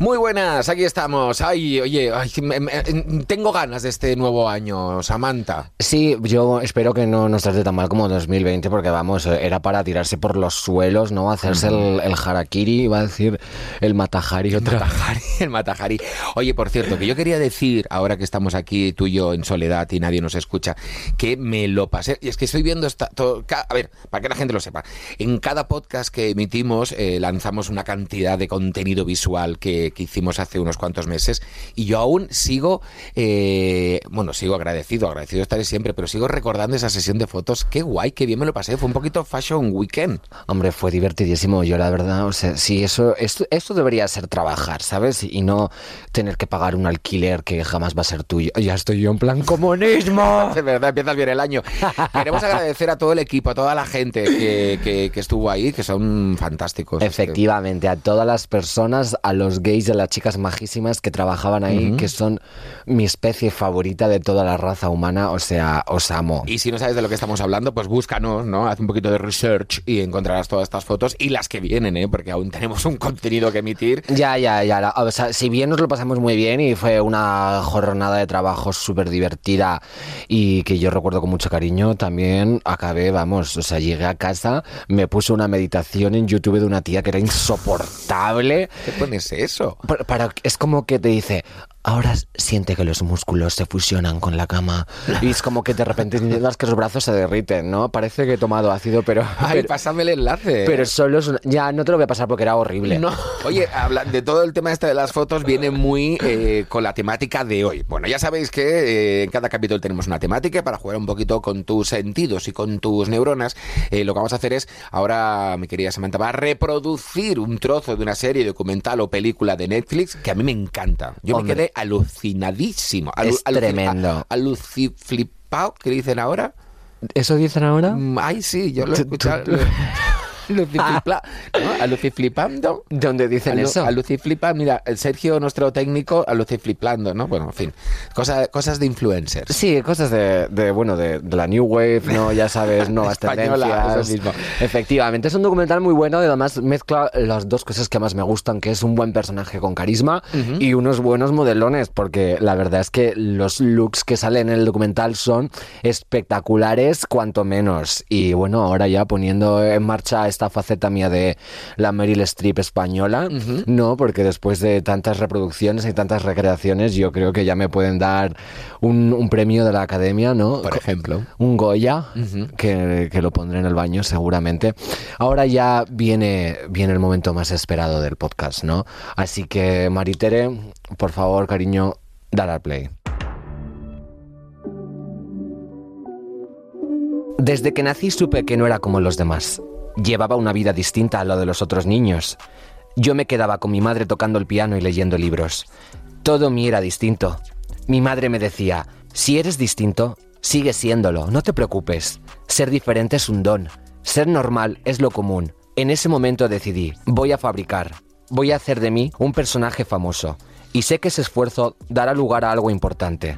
Muy buenas, aquí estamos. Ay, oye, ay, me- me- tengo ganas de este nuevo año, Samantha. Sí, yo espero que no nos trate tan mal como 2020, porque vamos, era para tirarse por los suelos, ¿no? Hacerse el, el harakiri, iba a decir el matajari otra. Matajari, el Matajari. Oye, por cierto, que yo quería decir, ahora que estamos aquí tú y yo en soledad y nadie nos escucha, que me lo pasé. Y es que estoy viendo esta. todo- a ver, para que la gente lo sepa. En cada podcast que emitimos eh, lanzamos una cantidad de contenido visual que, que hicimos hace unos cuantos meses. Y yo aún sigo. eh, bueno, sigo agradecido, agradecido estaré siempre, pero sigo recordando esa sesión de fotos. Qué guay, qué bien me lo pasé. Fue un poquito Fashion Weekend. Hombre, fue divertidísimo. Yo, la verdad, o sea, sí, eso, esto, esto debería ser trabajar, ¿sabes? Y no tener que pagar un alquiler que jamás va a ser tuyo. Ya estoy yo en plan comunismo. De verdad, empiezas bien el año. Queremos agradecer a todo el equipo, a toda la gente que, que- que estuvo ahí, que son fantásticos. Efectivamente, a todas las personas, a los gays y a las chicas majísimas que trabajaban ahí, que son mi especie favorita de toda la raza humana, o sea, os amo. Y si no sabes de lo que estamos hablando, pues búscanos, ¿no? Haz un poquito de research y encontrarás todas estas fotos y las que vienen, ¿eh? Porque aún tenemos un contenido que emitir. Ya, ya, ya. O sea, si bien nos lo pasamos muy bien y fue una jornada de trabajo súper divertida y que yo recuerdo con mucho cariño, también acabé, vamos, o sea, llegué a casa, me puse una meditación en YouTube de una tía que era insoportable. ¿Qué pones eso? Para, para- es como que te dice, ahora siente que los músculos se fusionan con la cama. Y es como que de repente sientas que los brazos se derriten, ¿no? Parece que he tomado ácido, pero... Ay, pero, pásame el enlace. pero solo es una- Ya, no te lo voy a pasar porque era horrible. No. Oye, habla- de todo el tema este de las fotos viene muy eh, con la temática de hoy. Bueno, ya sabéis que eh, en cada capítulo tenemos una temática para jugar un poquito con tus sentidos y con tus neuronas. Eh, lo que vamos a hacer es, ahora mi querida Samantha va a reproducir un trozo de una serie documental o película de Netflix que a mí me encanta. Yo Hombre. me quedé alucinadísimo. Es tremendo. Aluciflipado, ¿qué dicen ahora? ¿Eso dicen ahora? Mm, Ay, sí, yo lo he escuchado. Luciflipla, ¿no? Aluciflipando. ¿Dónde dicen A Lu- eso? A Luciflipa, mira, el Sergio, nuestro técnico, a Luciflipando, ¿no? Bueno, en fin, cosa- cosas de influencers. Sí, cosas de, de, bueno, de, de la New Wave, ¿no? Ya sabes, nuevas Española, tendencias. eso mismo. Efectivamente, es un documental muy bueno y además mezcla las dos cosas que más me gustan, que es un buen personaje con carisma y unos buenos modelones, porque la verdad es que los looks que salen en el documental son espectaculares, cuanto menos. Y bueno, ahora ya poniendo en marcha esta faceta mía de la Meryl Streep española, no, porque después de tantas reproducciones y tantas recreaciones, yo creo que ya me pueden dar un, un premio de la academia, ¿no? Por ejemplo. un Goya, que, que lo pondré en el baño seguramente. Ahora ya viene, viene el momento más esperado del podcast, ¿no? Así que, Maritere, por favor, cariño, dar al play. Desde que nací supe que no era como los demás. Llevaba una vida distinta a la de los otros niños. Yo me quedaba con mi madre tocando el piano y leyendo libros. Todo mi era distinto. Mi madre me decía, si eres distinto, sigue siéndolo, no te preocupes. Ser diferente es un don. Ser normal es lo común. En ese momento decidí, voy a fabricar, voy a hacer de mí un personaje famoso. Y sé que ese esfuerzo dará lugar a algo importante.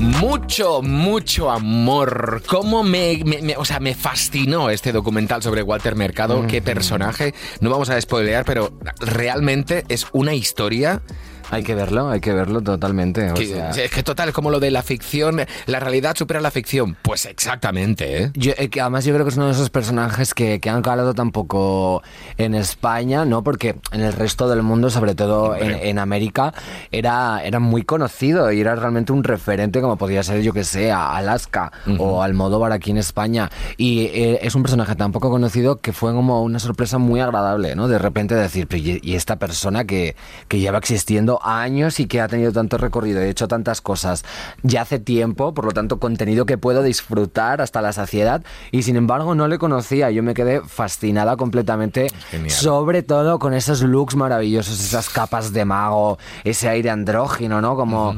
Mucho, mucho amor. Cómo me, me- me- o sea, me fascinó este documental sobre Walter Mercado. Qué personaje. No vamos a spoilear, pero realmente es una historia Hay que verlo, hay que verlo totalmente. o que, sea- es que total, como lo de la ficción, la realidad supera la ficción. Pues exactamente, ¿eh? Yo, eh, que además yo creo que es uno de esos personajes que, que han calado tampoco en España, ¿no? Porque en el resto del mundo, sobre todo en, en América, era, era muy conocido y era realmente un referente como podría ser, yo que sé, a Alaska o Almodóvar aquí en España. Y eh, es un personaje tan poco conocido que fue como una sorpresa muy agradable, ¿no? De repente decir, "Pero ¿y, y esta persona que, que lleva existiendo años y que ha tenido tanto recorrido y hecho tantas cosas ya hace tiempo, por lo tanto contenido que puedo disfrutar hasta la saciedad y sin embargo no le conocía, yo me quedé fascinada completamente, Genial. sobre todo con esos looks maravillosos, esas capas de mago, ese aire andrógino, ¿no? Como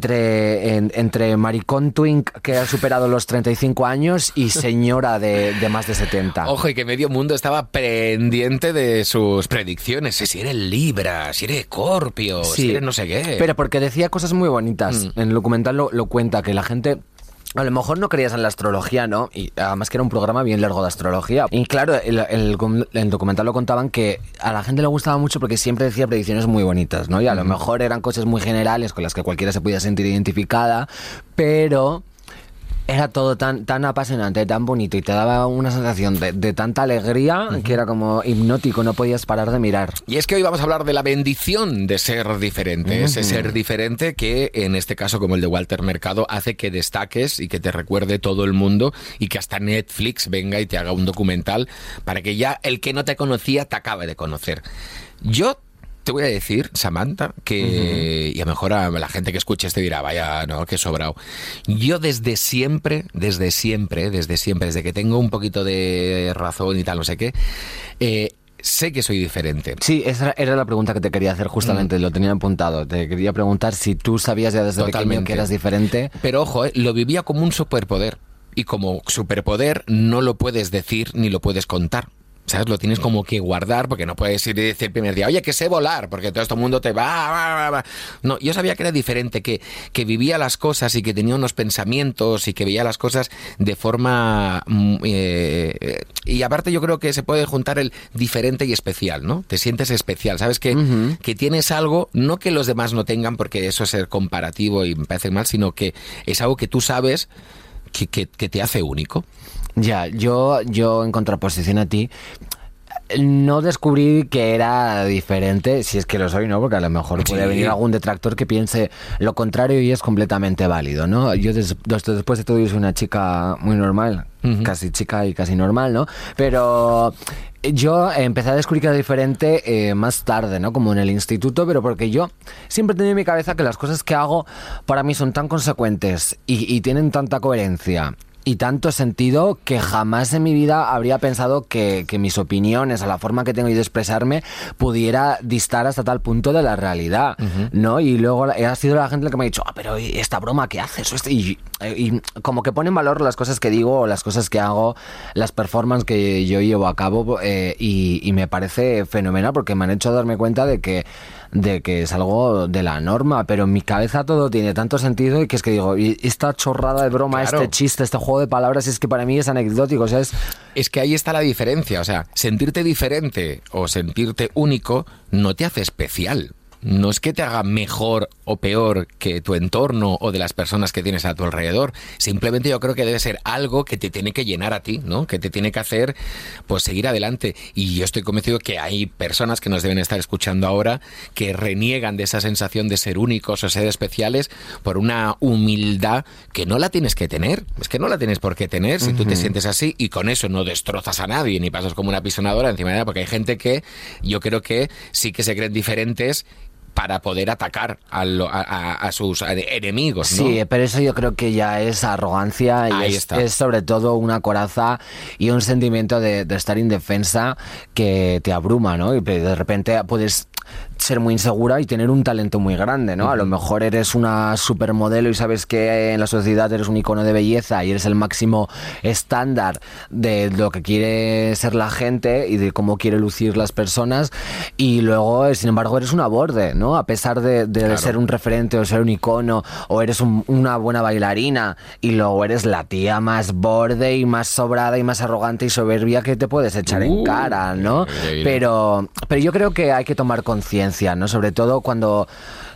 entre, en- entre maricón twink que ha superado los 35 años y señora de, de más de 70. Ojo, y que medio mundo estaba pendiente de sus predicciones. Si eres Libra, si eres Escorpio, si Sí, no sé qué. Pero porque decía cosas muy bonitas. En el documental lo, lo cuenta, que la gente a lo mejor no creías en la astrología, ¿no? Y además que era un programa bien largo de astrología. Y claro, el, el, el, documental lo contaban que a la gente le gustaba mucho porque siempre decía predicciones muy bonitas, ¿no? Y a lo mejor eran cosas muy generales con las que cualquiera se podía sentir identificada, pero era todo tan, tan apasionante, tan bonito y te daba una sensación de, tanta alegría que era como hipnótico, no podías parar de mirar. Y es que hoy vamos a hablar de la bendición de ser diferente, ese ser diferente que en este caso como el de Walter Mercado hace que destaques y que te recuerde todo el mundo y que hasta Netflix venga y te haga un documental para que ya el que no te conocía te acabe de conocer. Yo te voy a decir, Samantha, que y a lo mejor a la gente que escuche este dirá, vaya, no, qué sobrado. Yo desde siempre, desde siempre, desde siempre, desde que tengo un poquito de razón y tal, no sé qué, eh, sé que soy diferente. Sí, esa era la pregunta que te quería hacer justamente, mm. lo tenía apuntado. Te quería preguntar si tú sabías ya desde pequeño que eras diferente. Pero ojo, eh, lo vivía como un superpoder. Y como superpoder no lo puedes decir ni lo puedes contar. ¿Sabes? Lo tienes como que guardar porque no puedes ir y decir el primer día, oye, que sé volar, porque todo este mundo te va, va, va, No, yo sabía que era diferente, que, que vivía las cosas y que tenía unos pensamientos y que veía las cosas de forma... Mm, eh, y aparte yo creo que se puede juntar el diferente y especial, ¿no? Te sientes especial, ¿sabes? Que, que tienes algo, no que los demás no tengan, porque eso es ser comparativo y me parece mal, sino que es algo que tú sabes que, que, que te hace único. Ya, yo, yo en contraposición a ti, no descubrí que era diferente, si es que lo soy, ¿no? Porque a lo mejor puede venir algún detractor que piense lo contrario y es completamente válido, ¿no? Yo después de todo yo soy una chica muy normal, casi chica y casi normal, ¿no? Pero yo empecé a descubrir que era diferente eh, más tarde, ¿no? Como en el instituto, pero porque yo siempre he tenido en mi cabeza que las cosas que hago para mí son tan consecuentes y, y tienen tanta coherencia y tanto sentido que jamás en mi vida habría pensado que, mis opiniones, a la forma que tengo de expresarme, pudiera distar hasta tal punto de la realidad, ¿no? Y luego ha sido la gente la que me ha dicho, ah, pero esta broma que haces, y, y, como que pone en valor las cosas que digo, las cosas que hago, las performances que yo llevo a cabo, eh, y, y me parece fenomenal porque me han hecho darme cuenta de que de que es algo de la norma, pero en mi cabeza todo tiene tanto sentido y que es que digo, y esta chorrada de broma, este chiste, este juego de palabras, es que para mí es anecdótico, o sea, es... Es que ahí está la diferencia, o sea, sentirte diferente o sentirte único no te hace especial no es que te haga mejor o peor que tu entorno o de las personas que tienes a tu alrededor. Simplemente yo creo que debe ser algo que te tiene que llenar a ti, ¿no? Que te tiene que hacer pues seguir adelante. Y yo estoy convencido que hay personas que nos deben estar escuchando ahora que reniegan de esa sensación de ser únicos o ser especiales por una humildad que no la tienes que tener. Es que no la tienes por qué tener si tú te sientes así y con eso no destrozas a nadie ni pasas como una pisonadora encima de nada, porque hay gente que yo creo que sí que se creen diferentes para poder atacar a, sus enemigos. ¿no? Sí, pero eso yo creo que ya es arrogancia y es, es, sobre todo una coraza y un sentimiento de, de, estar indefensa que te abruma, ¿no? Y de repente puedes ser muy insegura y tener un talento muy grande, ¿no? A lo mejor eres una supermodelo y sabes que en la sociedad eres un icono de belleza y eres el máximo estándar de lo que quiere ser la gente y de cómo quiere lucir las personas y luego, sin embargo, eres una borde, ¿no? A pesar de, ser un referente o ser un icono o eres una buena bailarina y luego eres la tía más borde y más sobrada y más arrogante y soberbia que te puedes echar en uh, cara, ¿no? Pero, pero yo creo que hay que tomar conciencia ¿no? Sobre todo cuando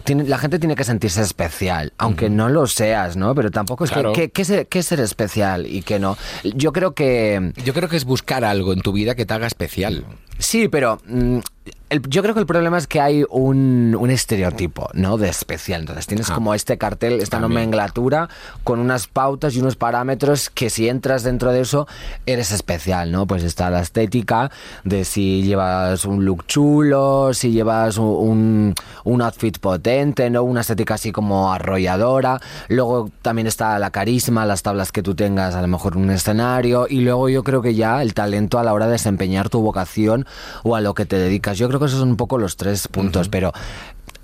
la gente tiene que sentirse especial, aunque no lo seas, ¿no? Pero tampoco es que, ¿qué, es ser especial y qué no? Yo creo que... Yo creo que es buscar algo en tu vida que te haga especial. Sí, pero mm, yo creo que el problema es que hay un, estereotipo, ¿no? De especial. Entonces tienes ah, como este cartel, esta nomenclatura con unas pautas y unos parámetros que si entras dentro de eso eres especial, ¿no? Pues está la estética de si llevas un look chulo, si llevas un, un outfit potente, ¿no? Una estética así como arrolladora. Luego también está la carisma, las tablas que tú tengas, a lo mejor un escenario. Y luego yo creo que ya el talento a la hora de desempeñar tu vocación o a lo que te dedicas. Yo creo que esos son un poco los tres puntos, pero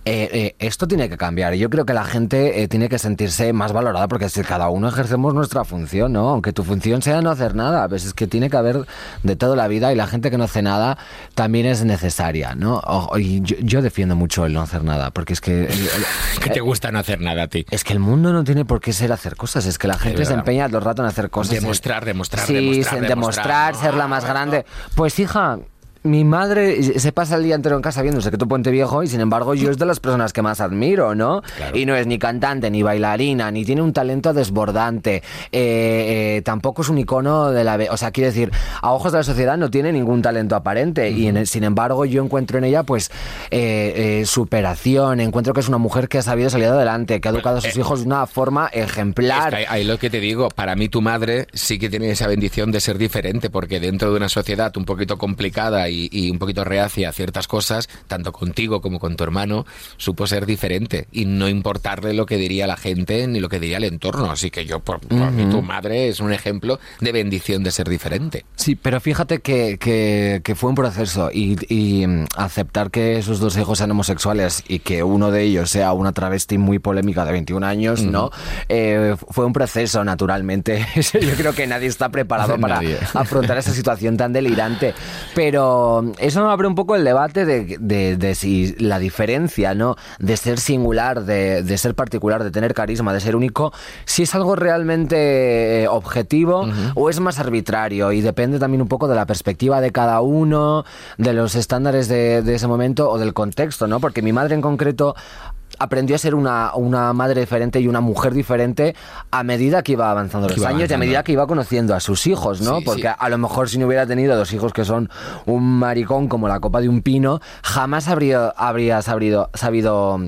eh, eh, esto tiene que cambiar. Yo creo que la gente eh, tiene que sentirse más valorada porque si cada uno ejercemos nuestra función, ¿no? Aunque tu función sea no hacer nada, a veces que tiene que haber de toda la vida y la gente que no hace nada también es necesaria, ¿no? y yo, defiendo mucho el no hacer nada porque es que... ¿Qué te gusta no hacer nada a ti? Es que el mundo no tiene por qué ser hacer cosas, es que la gente se empeña todo el rato en hacer cosas. Demostrar, demostrar, sí, demostrar, demostrar, ser la más grande. Pues hija, mi madre se pasa el día entero en casa viendo Secreto Puente Viejo y sin embargo yo es de las personas que más admiro, ¿no? Y no es ni cantante, ni bailarina, ni tiene un talento desbordante, eh, eh, tampoco es un icono de la... O sea, quiere decir, a ojos de la sociedad no tiene ningún talento aparente. Y sin embargo yo encuentro en ella pues eh, superación, encuentro que es una mujer que ha sabido salir adelante, que ha educado a sus hijos de una forma ejemplar. ahí lo que te digo, para mí tu madre sí que tiene esa bendición de ser diferente porque dentro de una sociedad un poquito complicada y y, un poquito reacia a ciertas cosas, tanto contigo como con tu hermano, supo ser diferente y no importarle lo que diría la gente ni lo que diría el entorno. Así que yo, por, mí, tu madre es un ejemplo de bendición de ser diferente. Sí, pero fíjate que, que, fue un proceso y, y, mm, aceptar que esos dos hijos sean homosexuales y que uno de ellos sea una travesti muy polémica de 21 años, ¿no? Eh, fue un proceso, naturalmente. yo creo que nadie está preparado para afrontar esa situación tan delirante. Pero eso me abre un poco el debate de, si la diferencia, ¿no? De ser singular, de, ser particular, de tener carisma, de ser único, si es algo realmente eh, objetivo o es más arbitrario y depende también un poco de la perspectiva de cada uno, de los estándares de, de ese momento o del contexto, ¿no? Porque mi madre en concreto aprendió a ser una, una, madre diferente y una mujer diferente a medida que iba avanzando los años y a medida que iba conociendo a sus hijos, ¿no? Porque a lo mejor si no hubiera tenido dos hijos que son un maricón como la copa de un pino, jamás habría, habría sabido, sabido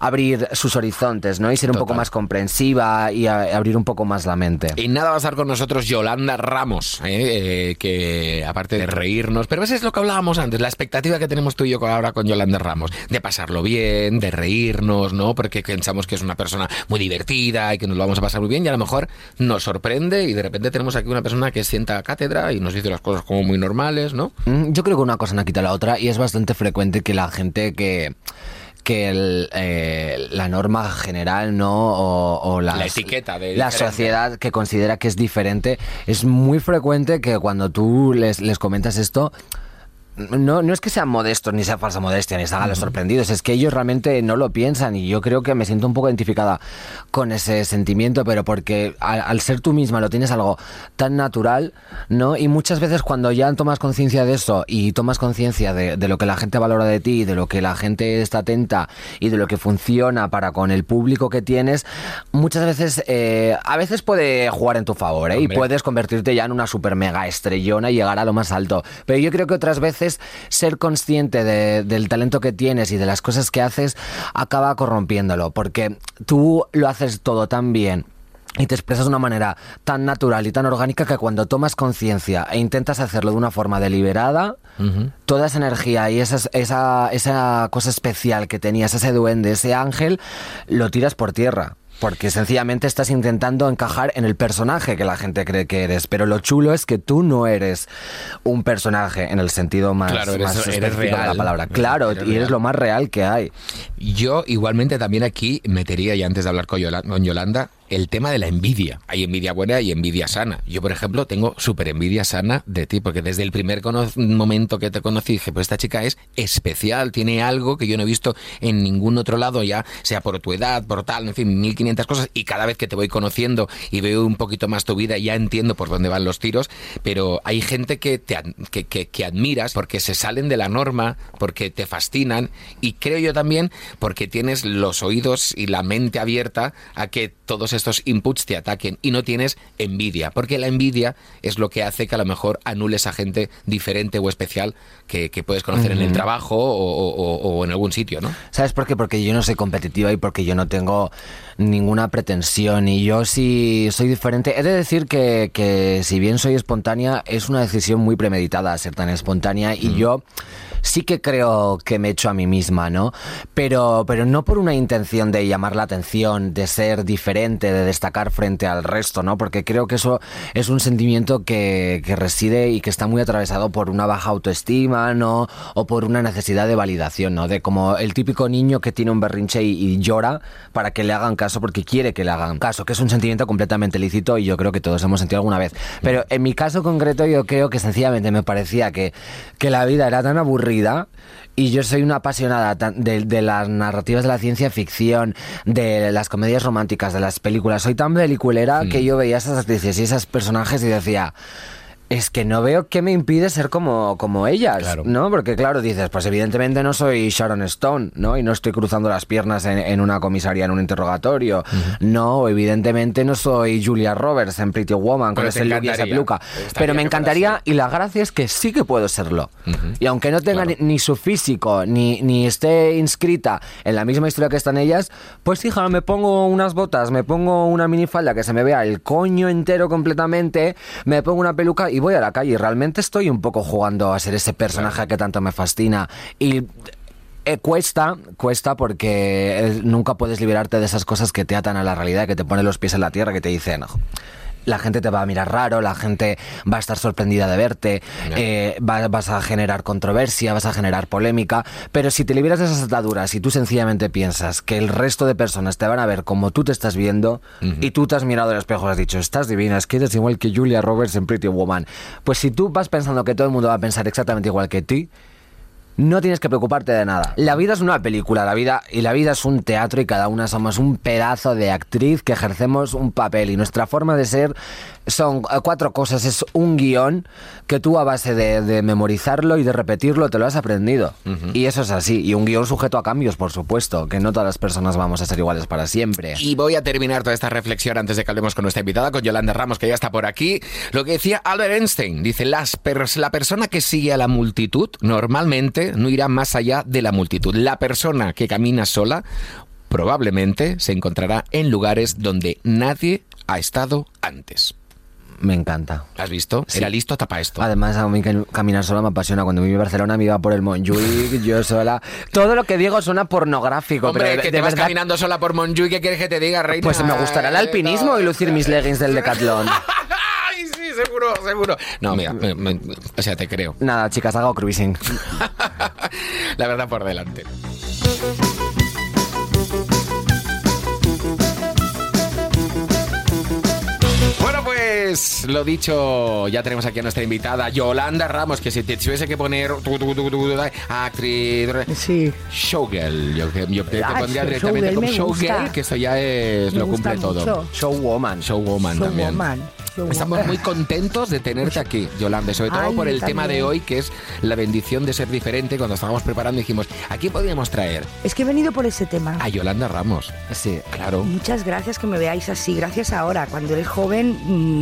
abrir sus horizontes, ¿no? Y ser un poco más comprensiva y abrir un poco más la mente. Y nada va a estar con nosotros Yolanda Ramos, ¿eh? Eh, que aparte de reírnos, pero eso es lo que hablábamos antes, la expectativa que tenemos tú y yo ahora con Yolanda Ramos, de pasarlo bien, de reírnos ¿no? Porque pensamos que es una persona muy divertida y que nos lo vamos a pasar muy bien y a lo mejor nos sorprende y de repente tenemos aquí una persona que sienta cátedra y nos dice las cosas como muy normales, ¿no? Mm, yo creo que una cosa no quita la otra y es bastante frecuente que la gente que que eh, la norma general no o, la etiqueta de la sociedad que considera que es diferente es muy frecuente que cuando tú les, les comentas esto no, no es que sean modestos, ni sea falsa modestia, ni se hagan los sorprendidos, es que ellos realmente no lo piensan y yo creo que me siento un poco identificada con ese sentimiento, pero porque al, ser tú misma lo tienes algo tan natural, ¿no? Y muchas veces cuando ya tomas conciencia de eso y tomas conciencia de, lo que la gente valora de ti, de lo que la gente está atenta y de lo que funciona para con el público que tienes, muchas veces, eh, a veces puede jugar en tu favor, ¿eh? Y puedes convertirte ya en una super mega estrellona y llegar a lo más alto. Pero yo creo que otras veces ser consciente del talento que tienes y de las cosas que haces acaba corrompiéndolo, porque tú lo haces todo tan bien y te expresas de una manera tan natural y tan orgánica que cuando tomas conciencia e intentas hacerlo de una forma deliberada, toda esa energía y esa, esa, esa cosa especial que tenías, ese duende, ese ángel, lo tiras por tierra. Porque sencillamente estás intentando encajar en el personaje que la gente cree que eres. Pero lo chulo es que tú no eres un personaje en el sentido más, claro, eres, real, de la palabra. Claro, y eres lo más real que hay. Yo igualmente también aquí metería, y antes de hablar con Yolanda, el tema de la envidia. Hay envidia buena y envidia sana. Yo, por ejemplo, tengo súper envidia sana de ti, porque desde el primer momento que te conocí dije, pues esta chica es especial, tiene algo que yo no he visto en ningún otro lado, ya sea por tu edad, por tal, en fin, 1500 cosas, y cada vez que te voy conociendo y veo un poquito más tu vida, ya entiendo por dónde van los tiros, pero hay gente que, te, que, que admiras porque se salen de la norma, porque te fascinan, y creo yo también porque tienes los oídos y la mente abierta a que todos estos inputs te ataquen y no tienes envidia, porque la envidia es lo que hace que a lo mejor anules a gente diferente o especial que, puedes conocer en el trabajo o, en algún sitio, ¿no? ¿Sabes por qué? Porque yo no soy competitiva y porque yo no tengo ninguna pretensión y yo sí soy diferente. He de decir que, que si bien soy espontánea, es una decisión muy premeditada ser tan espontánea y yo sí que creo que me he hecho a mí misma, ¿no? Pero, pero no por una intención de llamar la atención, de ser diferente, de destacar frente al resto, ¿no? Porque creo que eso es un sentimiento que, que reside y que está muy atravesado por una baja autoestima, ¿no? O por una necesidad de validación, ¿no? De como el típico niño que tiene un berrinche y, y llora para que le hagan caso porque quiere que le hagan caso, que es un sentimiento completamente lícito y yo creo que todos hemos sentido alguna vez. Pero en mi caso concreto yo creo que sencillamente me parecía que, que la vida era tan aburrida y yo soy una apasionada de, de las narrativas de la ciencia ficción, de las comedias románticas, de las películas. Soy tan peliculera que yo veía esas actrices y esos personajes y decía... Es que no veo qué me impide ser como, como ellas, Claro. ¿no? Porque claro, dices, pues evidentemente no soy Sharon Stone, ¿no? Y no estoy cruzando las piernas en, en una comisaría en un interrogatorio. No, evidentemente no soy Julia Roberts en Pretty Woman con ese look y esa peluca. Pero me encantaría, y la gracia es que sí que puedo serlo. Y aunque no tenga Claro. ni, ni su físico, ni, ni esté inscrita en la misma historia que están ellas, pues hija, me pongo unas botas, me pongo una minifalda que se me vea el coño entero completamente, me pongo una peluca y voy a la calle. Realmente estoy un poco jugando a ser ese personaje que tanto me fascina. Y eh, cuesta, cuesta porque eh, nunca puedes liberarte de esas cosas que te atan a la realidad, que te ponen los pies en la tierra, que te dicen... La gente te va a mirar raro, la gente va a estar sorprendida de verte, eh, va- vas a generar controversia, vas a generar polémica, pero si te liberas de esas ataduras y tú sencillamente piensas que el resto de personas te van a ver como tú te estás viendo y tú te has mirado al espejo y has dicho, estás divina, es que eres igual que Julia Roberts en Pretty Woman, pues si tú vas pensando que todo el mundo va a pensar exactamente igual que ti, no tienes que preocuparte de nada. La vida es una película, la vida y la vida es un teatro y cada una somos un pedazo de actriz que ejercemos un papel y nuestra forma de ser son eh, cuatro cosas. Es un guion que tú a base de, de memorizarlo y de repetirlo te lo has aprendido. Y eso es así. Y un guion sujeto a cambios, por supuesto, que no todas las personas vamos a ser iguales para siempre. Y voy a terminar toda esta reflexión antes de que hablemos con nuestra invitada, con Yolanda Ramos, que ya está por aquí. Lo que decía Albert Einstein, dice, las pers- la persona que sigue a la multitud normalmente no irá más allá de la multitud. La persona que camina sola probablemente se encontrará en lugares donde nadie ha estado antes. Me encanta. ¿Has visto? Sí. Era listo tapa esto. Además, a mí caminar sola me apasiona. Cuando viví en Barcelona me iba por el Montjuic, yo sola. Todo lo que digo suena pornográfico, Hombre, pero que de te vas caminando sola por Montjuic, ¿qué quieres que te diga, reina? Pues me gustará el alpinismo y lucir mis leggings del Decathlon. Ay, sí, seguro, seguro. No, mira, me- me- o sea, te creo. Nada, chicas, hago cruising. La verdad por delante. Pues lo dicho, ya tenemos aquí a nuestra invitada Yolanda Ramos, que si te tuviese que poner tu, tu, tu, tu, tu, actriz, Sí. showgirl, yo, yo te, te pondría directamente showgirl como showgirl, que eso ya es, Me lo cumple todo. Showwoman. Showwoman también. Estamos muy contentos de tenerte aquí, Yolanda, y sobre todo Ay, por el tema de hoy, que es la bendición de ser diferente. Cuando estábamos preparando dijimos, ¿a quién podríamos traer? Es que he venido por ese tema. A Yolanda Ramos. Sí. Claro. Muchas gracias que me veáis así. Gracias ahora. Cuando eres joven,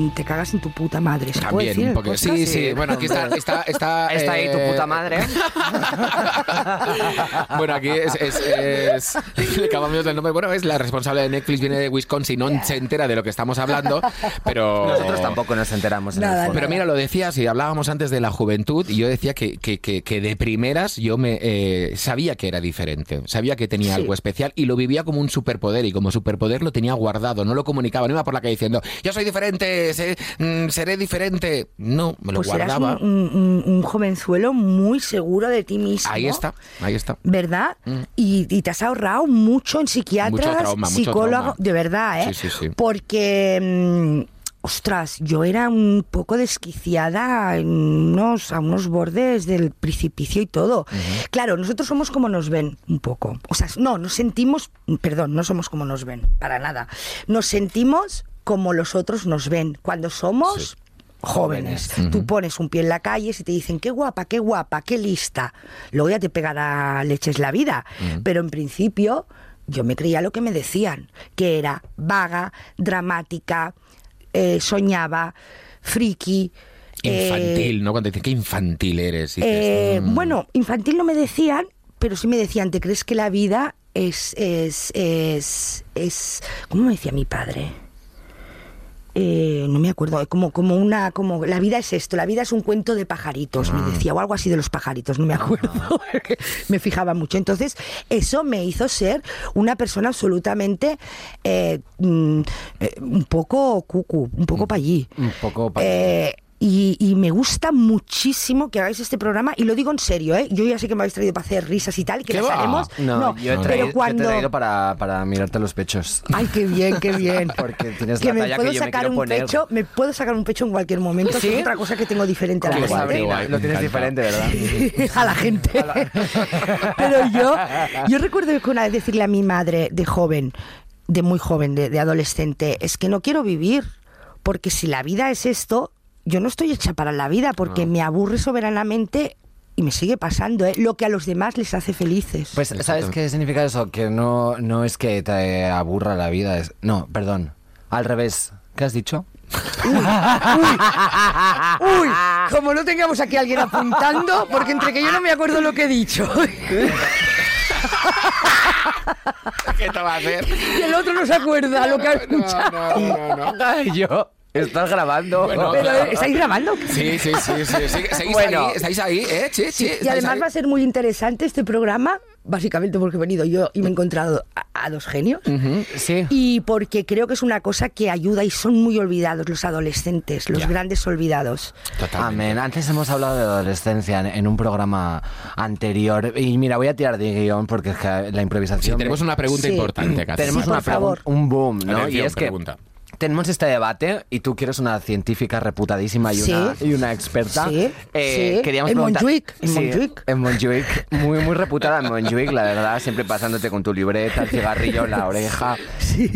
mm, te cagas en tu puta madre. ¿Se puede También, decir poco. Sí, sí, Bueno, aquí está. Está, está, Está ahí tu puta madre. bueno, aquí es, es, es- Le cambiamos el nombre. Bueno, es la responsable de Netflix, viene de Wisconsin, no se entera de lo que estamos hablando, pero. Nosotros tampoco nos enteramos en Nada, el fondo. Pero mira, lo decías y hablábamos antes de la juventud y yo decía que, que, que, que de primeras yo me eh, sabía que era diferente, sabía que tenía Sí. algo especial y lo vivía como un superpoder y como superpoder lo tenía guardado, no lo comunicaba, no iba por la calle diciendo yo soy diferente, sé- mm, seré diferente, no, me lo Pues guardaba. un, un- un- un jovenzuelo muy seguro de ti mismo. Ahí está, ahí está. ¿Verdad? Y, y te has ahorrado mucho en psiquiatras, psicólogos, de verdad, ¿eh? Sí, sí, sí. Porque, mm, ostras, yo era un poco desquiciada en unos, a unos bordes del precipicio y todo. Claro, nosotros somos como nos ven, un poco. O sea, no, nos sentimos, perdón, no somos como nos ven, para nada. Nos sentimos como los otros nos ven cuando somos... Sí. Jóvenes. Tú pones un pie en la calle y te dicen, qué guapa, qué guapa, qué lista. Luego ya te pegará leches la vida. Pero en principio yo me creía lo que me decían, que era vaga, dramática, eh, soñaba, friki. eh, Infantil, ¿no? Cuando dicen que infantil eres. dices, eh, mm, Bueno, infantil no me decían, pero sí me decían, ¿te crees que la vida es, es, es, es, ¿cómo me decía mi padre? Eh, no me acuerdo, como, como una, como la vida es esto, la vida es un cuento de pajaritos, me decía, o algo así de los pajaritos, no me acuerdo, me fijaba mucho. Entonces, eso me hizo ser una persona absolutamente eh, mm, eh, un poco cucu, un poco para allí. Un poco pa' allí. Eh, y, y me gusta muchísimo que hagáis este programa, y lo digo en serio, ¿eh? Yo ya sé que me habéis traído para hacer risas y tal, y que ¿Qué las va? haremos. No, yo he traído, pero yo te he cuando. traído para, para mirarte los pechos. Ay, qué bien, qué bien. Porque tienes que la me talla puedo que yo me sacar quiero un poner. pecho, me puedo sacar un pecho en cualquier momento. Es otra cosa que tengo diferente a la gente. lo me tienes diferente, ¿verdad? a la gente. Pero yo, yo recuerdo que una vez decirle a mi madre de joven, de muy joven, de, de adolescente, es que no quiero vivir, porque si la vida es esto, yo no estoy hecha para la vida, porque me aburre soberanamente y me sigue pasando, ¿eh? lo que a los demás les hace felices. Pues, ¿sabes qué significa eso? Que no, no es que te aburra la vida. Es... No, perdón. Al revés. ¿Qué has dicho? Uy, como no tengamos aquí a alguien apuntando, porque entre que yo no me acuerdo lo que he dicho ¿Qué te va a hacer? y el otro no se acuerda lo que ha escuchado. No, no, no. Ay, yo. Estás grabando. Bueno, Pero, claro. ¿estáis grabando? Sí, sí, sí, sí. sí. ¿Seguís Bueno. ahí? ¿Estáis ahí? ¿Eh? Sí, sí. Y ¿estáis además ahí? va a ser muy interesante este programa, básicamente porque he venido yo y me he encontrado a, a dos genios. Sí. Y porque creo que es una cosa que ayuda y son muy olvidados los adolescentes, los Ya. grandes olvidados. Totalmente. Amén. Antes hemos hablado de adolescencia en, en un programa anterior. Y mira, voy a tirar de guion porque es que la Sí, improvisación. tenemos una pregunta Sí. importante, tenemos Sí, una por favor. pregunta, un boom, ¿no? Atención, y es que. Tenemos este debate y tú que eres una científica reputadísima y, Sí. una, y una experta. Sí, eh, sí. Queríamos En Montjuic, en Sí, Montjuic. En Montjuic. Muy, muy reputada en Montjuic, la verdad. Siempre pasándote con tu libreta, el cigarrillo en la oreja.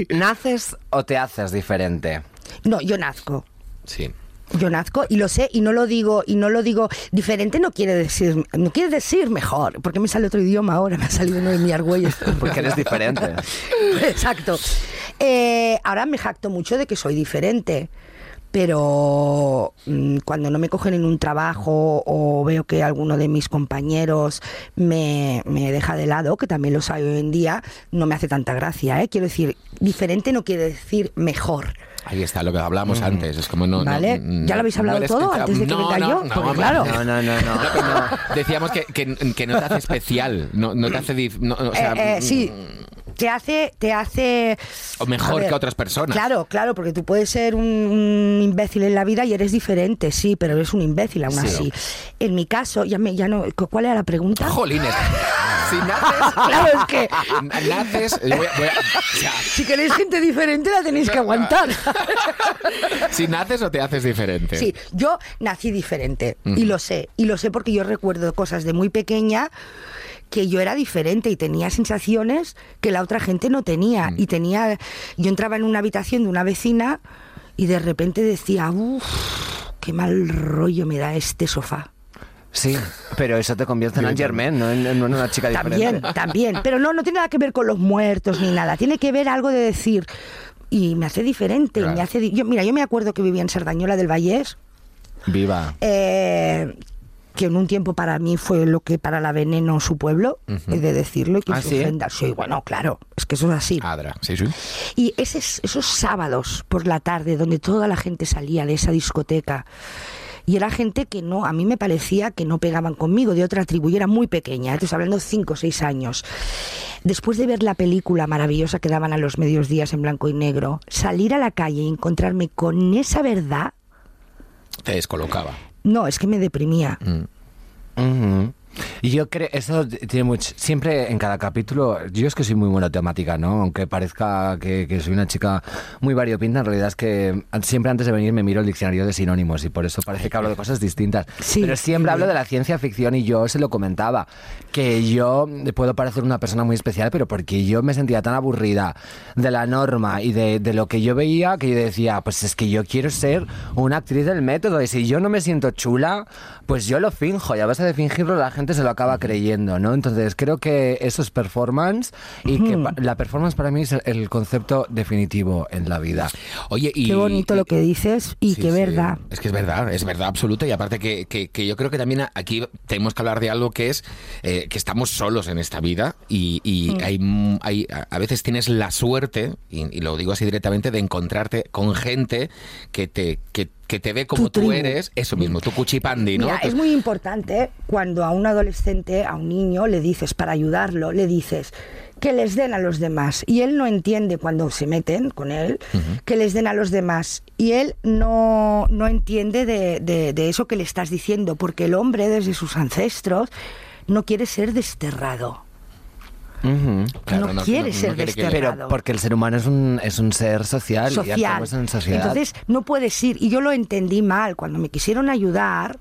¿Naces o te haces diferente? No, yo nazco. Sí. Yo nazco y lo sé y no lo digo y no lo digo diferente no quiere decir no quiere decir mejor porque me sale otro idioma ahora me ha salido uno de mi argüelles Porque eres diferente. Exacto. Eh, ahora me jacto mucho de que soy diferente. Pero mm, cuando no me cogen en un trabajo o veo que alguno de mis compañeros me, me deja de lado, que también lo sabe hoy en día, no me hace tanta gracia. ¿eh? Quiero decir, diferente no quiere decir mejor. Ahí está lo que hablábamos antes. Es como no. ¿Vale? mm, ¿Ya lo habéis hablado todo que- antes de que No, venga no, yo? no, Porque claro. No, no, no, no. No, Decíamos que, que, que no te hace especial. No, no te hace. dif- no, o sea, Eh, eh, sí, te hace, te hace O mejor ver, que otras personas. Claro, claro, porque tú puedes ser un, un imbécil en la vida y eres diferente, sí, pero eres un imbécil aún Sí. así. En mi caso, ya me, ya no, ¿cuál era la pregunta? Jolines. Si naces. Claro, es que Naces. voy a- voy si queréis gente diferente la tenéis que aguantar. si naces o te haces diferente. Sí, yo nací diferente y lo sé, y lo sé porque yo recuerdo cosas de muy pequeña que yo era diferente y tenía sensaciones que la otra gente no tenía y tenía yo entraba en una habitación de una vecina y de repente decía, uff, qué mal rollo me da este sofá. Sí, pero eso te convierte en Anne Germain, no en, en una chica También, diferente. también, pero no no tiene nada que ver con los muertos ni nada, tiene que ver algo de decir y me hace diferente, Claro. me hace di- yo mira, yo me acuerdo que vivía en Sardañola del Vallés Viva. eh, que en un tiempo para mí fue lo que para la veneno su pueblo, he de decirlo, y que ¿Ah, sí? Sí, bueno, claro, es que eso es así. Adra. Sí, sí. Y ese, esos sábados por la tarde, donde toda la gente salía de esa discoteca, y era gente que no, a mí me parecía que no pegaban conmigo, de otra tribu, y era muy pequeña, estoy hablando de 5 o 6 años. Después de ver la película maravillosa que daban a los medios días en blanco y negro, salir a la calle y encontrarme con esa verdad, Te descolocaba. No, es que me deprimía. Ujú. Y yo creo, eso tiene mucho, siempre en cada capítulo, yo es que soy muy buena temática, ¿no? Aunque parezca que, que soy una chica muy variopinta, en realidad es que siempre antes de venir me miro el diccionario de sinónimos y por eso parece que hablo de cosas distintas. Sí, Pero siempre hablo de la ciencia ficción y yo se lo comentaba, que yo puedo parecer una persona muy especial, pero porque yo me sentía tan aburrida de la norma y de, de lo que yo veía que yo decía, pues es que yo quiero ser una actriz del método y si yo no me siento chula, pues yo lo finjo y a base de fingirlo la gente gente se lo acaba creyendo, ¿no? Entonces creo que eso es performance y que la performance para mí es el, concepto definitivo en la vida. Oye, y... Qué bonito lo que dices y Sí, qué sí. verdad. Es que es verdad, es verdad absoluta. Y aparte que, que- que yo creo que también aquí tenemos que hablar de algo que es eh, que estamos solos en esta vida y, y Mm. hay, hay- a a veces tienes la suerte, y, y lo digo así directamente, de encontrarte con gente que te, que, que te ve como Tu tú tribu. eres, eso mismo, tu cuchipandi, ¿no? Mira, es muy importante cuando a un adolescente, a un niño, le dices, para ayudarlo, le dices que les den a los demás. Y él no entiende cuando se meten con él, que les den a los demás. Y él no, no entiende de, de- de eso que le estás diciendo, porque el hombre, desde sus ancestros, no quiere ser desterrado. Claro, no, quiere no ser quiere desterrado. Pero porque el ser humano es un, es un ser social, y social. actuamos en sociedad. Entonces, no puedes ir. Y yo lo entendí mal. Cuando me quisieron ayudar,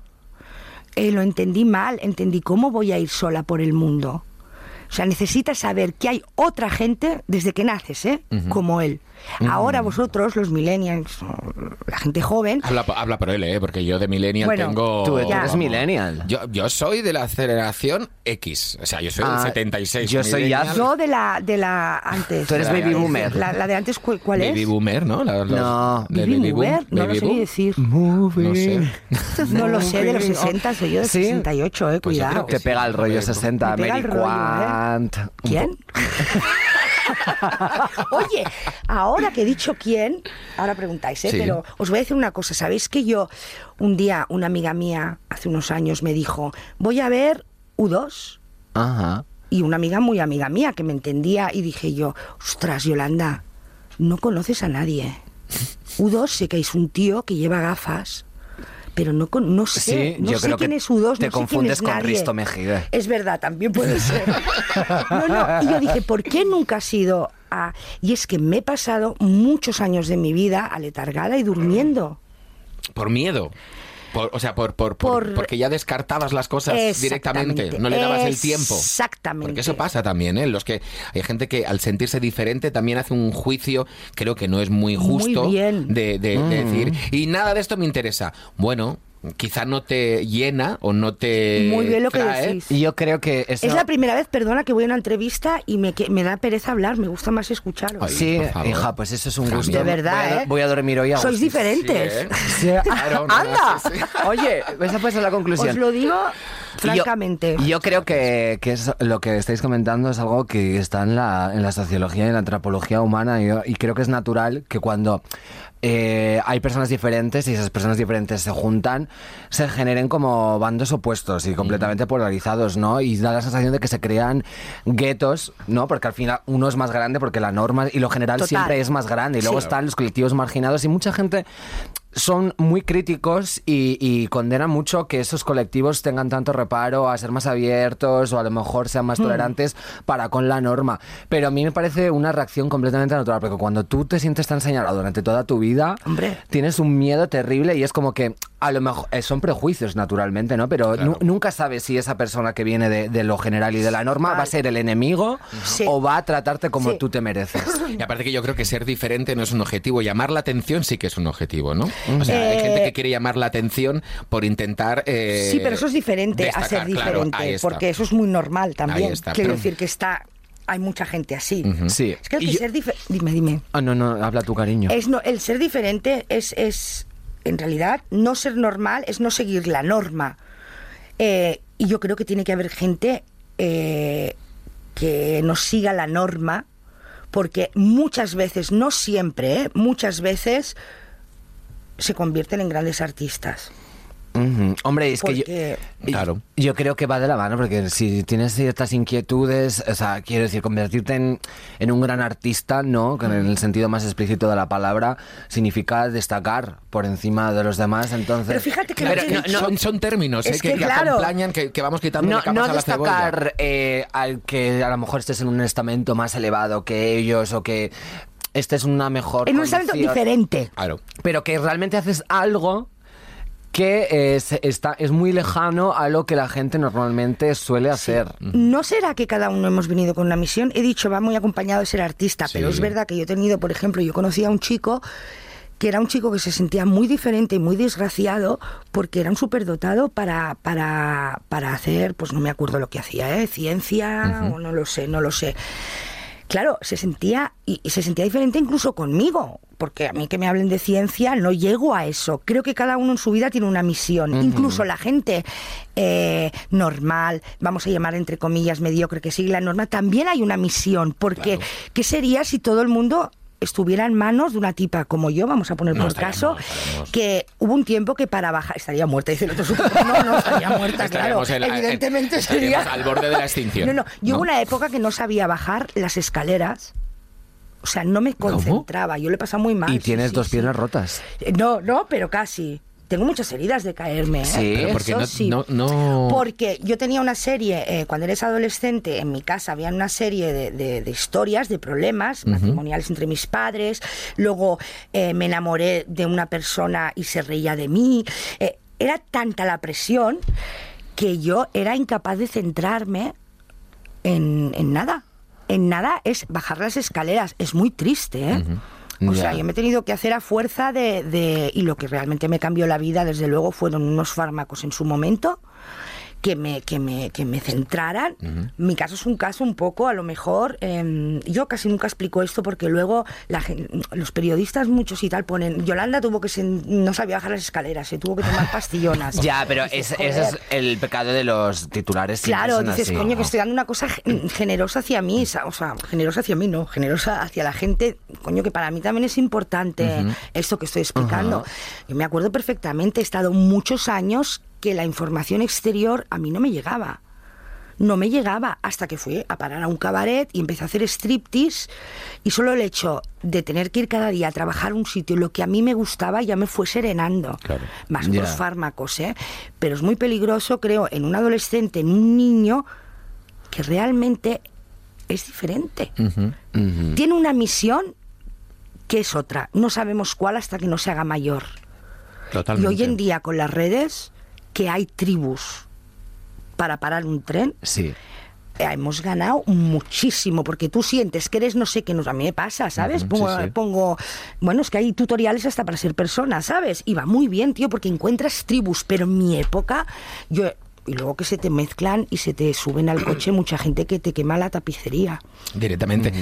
eh, lo entendí mal. Entendí cómo voy a ir sola por el mundo. O sea, necesitas saber que hay otra gente desde que naces, ¿eh? Como él. Ahora vosotros, los millennials, la gente joven, Habla, habla por él, ¿eh? porque yo de millennial Bueno, tengo... Tú eres Ya. millennial. Yo, yo soy de la aceleración X, o sea, yo soy Ah, del 76. yo soy ya- yo de la de la antes. Tú eres La- baby boomer. La, la de antes, ¿cu- ¿cuál es? Baby boomer, ¿no? La- los- No. de Baby boom, boomer, no lo baby sé boom. ni decir. No sé. No lo sé, de los Moving. 60, soy yo de ¿Sí? 68, eh, Pues cuidado. que Te sí. pega el rollo Me 60, pega el Mary rollo, ¿eh? Quant. ¿Quién? Oye, ahora que he dicho quién, ahora preguntáis, ¿eh? Sí. pero os voy a decir una cosa. ¿Sabéis que yo, un día, una amiga mía, hace unos años, me dijo, voy a ver U2? po- Ajá. Y una amiga muy amiga mía que me entendía y dije yo, ostras, Yolanda, no conoces a nadie. U2 sé que es un tío que lleva gafas, pero no, con- no sé, Sí, no yo sé creo quién que es U2, te no sé quién confundes es con nadie. Risto Mejide. Es verdad, también puede ser. No, no, y yo dije, ¿por qué nunca has ido a...? Y es que me he pasado muchos años de mi vida aletargada y durmiendo. Por miedo. Por- o sea, por, por, por- Por- porque ya descartabas las cosas directamente, no le dabas el tiempo. Exactamente. Porque eso pasa también, ¿eh? Los que hay gente que al sentirse diferente también hace un juicio, creo que no es muy Muy justo bien. De, de- de decir, y nada de esto me interesa. Bueno, quizá no te llena o no te Muy bien lo que trae, decís. Y yo creo que eso... Es la primera vez, perdona, que voy a una entrevista y me, que- me da pereza hablar, me gusta más escucharos. Ay, Sí, hija, pues eso es un gusto. De verdad, voy a, do- ¿eh? voy a dormir hoy a Sois diferentes. Sí, ¿eh? Sí. Claro, no, no, ¡Anda! sí, sí. Oye, esa puede ser la conclusión. Os lo digo yo- francamente. Yo, creo que, que es lo que estáis comentando es algo que está en la, en la sociología y en la antropología humana y creo que es natural que cuando eh, hay personas diferentes y esas personas diferentes se juntan, se generen como bandos opuestos y completamente polarizados, ¿no? Y da la sensación de que se crean guetos, ¿no? Porque al final uno es más grande porque la norma y lo general Total. siempre es más grande y luego Sí. están los colectivos marginados y mucha gente son muy críticos y, y condenan mucho que esos colectivos tengan tanto reparo a ser más abiertos o a lo mejor sean Hmm. más tolerantes para con la norma. Pero a mí me parece una reacción completamente natural, porque cuando tú te sientes tan señalado durante toda tu vida, Hombre. tienes un miedo terrible y es como que a lo mejor eh, son prejuicios naturalmente, ¿no? Pero Claro. nunca sabes si esa persona que viene de, de lo general y de la norma va a ser el enemigo Sí. o va a tratarte como Sí. tú te mereces. Y aparte que yo creo que ser diferente no es un objetivo, llamar la atención sí que es un objetivo, ¿no? O sea, hay Eh, gente que quiere llamar la atención por intentar... eh, sí, pero eso es diferente a ser destacar, claro, diferente, porque eso es muy normal también. Está, Quiero pero- decir que está hay mucha gente así. Sí. Es que el que yo- ser diferente... Dime, dime. Ah, no, no, habla tu cariño. Es no, el ser diferente es, es, en realidad, no ser normal es no seguir la norma. Eh, y yo creo que tiene que haber gente eh, que no siga la norma, porque muchas veces, no siempre, ¿eh? muchas veces se convierten en grandes artistas. Ujú. Hombre, es que yo, Porque- Claro. yo creo que va de la mano, porque si tienes ciertas inquietudes, o sea, quiero decir, convertirte en, en un gran artista, ¿no? Que en el sentido más explícito de la palabra, significa destacar por encima de los demás, entonces... Pero fíjate que Claro, lo que he no- dicho- son, son términos eh, que, que que claro. acompañan, que, que vamos quitando No, capas no a la cebolla. destacar eh, al que a lo mejor estés en un estamento más elevado que ellos o que estés en una mejor en un condición. diferente. Claro. pero que realmente haces algo que es, está, es muy lejano a lo que la gente normalmente suele hacer. ¿No será que cada uno hemos venido con una misión? He dicho, va muy acompañado de ser artista, Sí. pero es verdad que yo he tenido, por ejemplo, yo conocí a un chico que era un chico que se sentía muy diferente y muy desgraciado porque era un superdotado para, para, para hacer, pues no me acuerdo lo que hacía, ¿eh? ciencia o no lo sé, no lo sé. Claro, se sentía y, y se sentía diferente incluso conmigo, porque a mí que me hablen de ciencia no llego a eso. Creo que cada uno en su vida tiene una misión. Incluso la gente eh, normal, vamos a llamar entre comillas mediocre, que sigue la norma, también hay una misión. Porque, ¿qué sería si todo el mundo estuviera en manos de una tipa como yo, vamos a poner por caso, que hubo un tiempo que para bajar, estaría muerta, dice el otro no, no, estaría muerta, claro, Estaríamos en la- evidentemente en- sería... al borde de la extinción, No, no, yo ¿no? hubo una época que no sabía bajar las escaleras, o sea, no me concentraba, yo le pasaba muy mal. Y tienes sí, dos sí. piernas rotas. No, no, pero casi. Tengo muchas heridas de caerme. ¿eh? Sí. Pero porque no, sí. no, no- Porque yo tenía una serie, eh, cuando eres adolescente, en mi casa había una serie de, de- de historias, de problemas matrimoniales entre mis padres. Luego eh, me enamoré de una persona y se reía de mí. Eh, era tanta la presión que yo era incapaz de centrarme en, en nada. En nada es bajar las escaleras. Es muy triste, ¿eh? O sea, yo me he tenido que hacer a fuerza de, de- Y lo que realmente me cambió la vida, desde luego, fueron unos fármacos en su momento que me, que me, que me centraran. Mi caso es un caso un poco, a lo mejor, em, yo casi nunca explico esto porque luego la los periodistas muchos y tal ponen, Yolanda tuvo que, sen- no sabía bajar las escaleras, se tuvo que tomar pastillonas. Ya, pero Dices, es- ese es el pecado de los titulares. Claro, dices, así. coño, que estoy dando una cosa gen- generosa hacia mí, sa- o sea, generosa hacia mí, no, generosa hacia la gente, coño, que para mí también es importante esto que estoy explicando. Yo me acuerdo perfectamente, he estado muchos años que la información exterior a mí no me llegaba. No me llegaba hasta que fui a parar a un cabaret y empecé a hacer striptease y solo el hecho de tener que ir cada día a trabajar un sitio, lo que a mí me gustaba ya me fue serenando. Claro. Más Ya. los fármacos, ¿eh? Pero es muy peligroso, creo, en un adolescente, en un niño, que realmente es diferente. Tiene una misión que es otra. No sabemos cuál hasta que no se haga mayor. Totalmente. Y hoy en día con las redes, que hay tribus para parar un tren, Sí. eh, hemos ganado muchísimo, porque tú sientes que eres no sé qué, nos a mí me pasa, ¿sabes? Ujú, pongo, sí, sí. pongo- bueno, es que hay tutoriales hasta para ser persona, ¿sabes? Y va muy bien, tío, porque encuentras tribus, pero en mi época, yo... Y luego que se te mezclan y se te suben al coche mucha gente que te quema la tapicería. Directamente.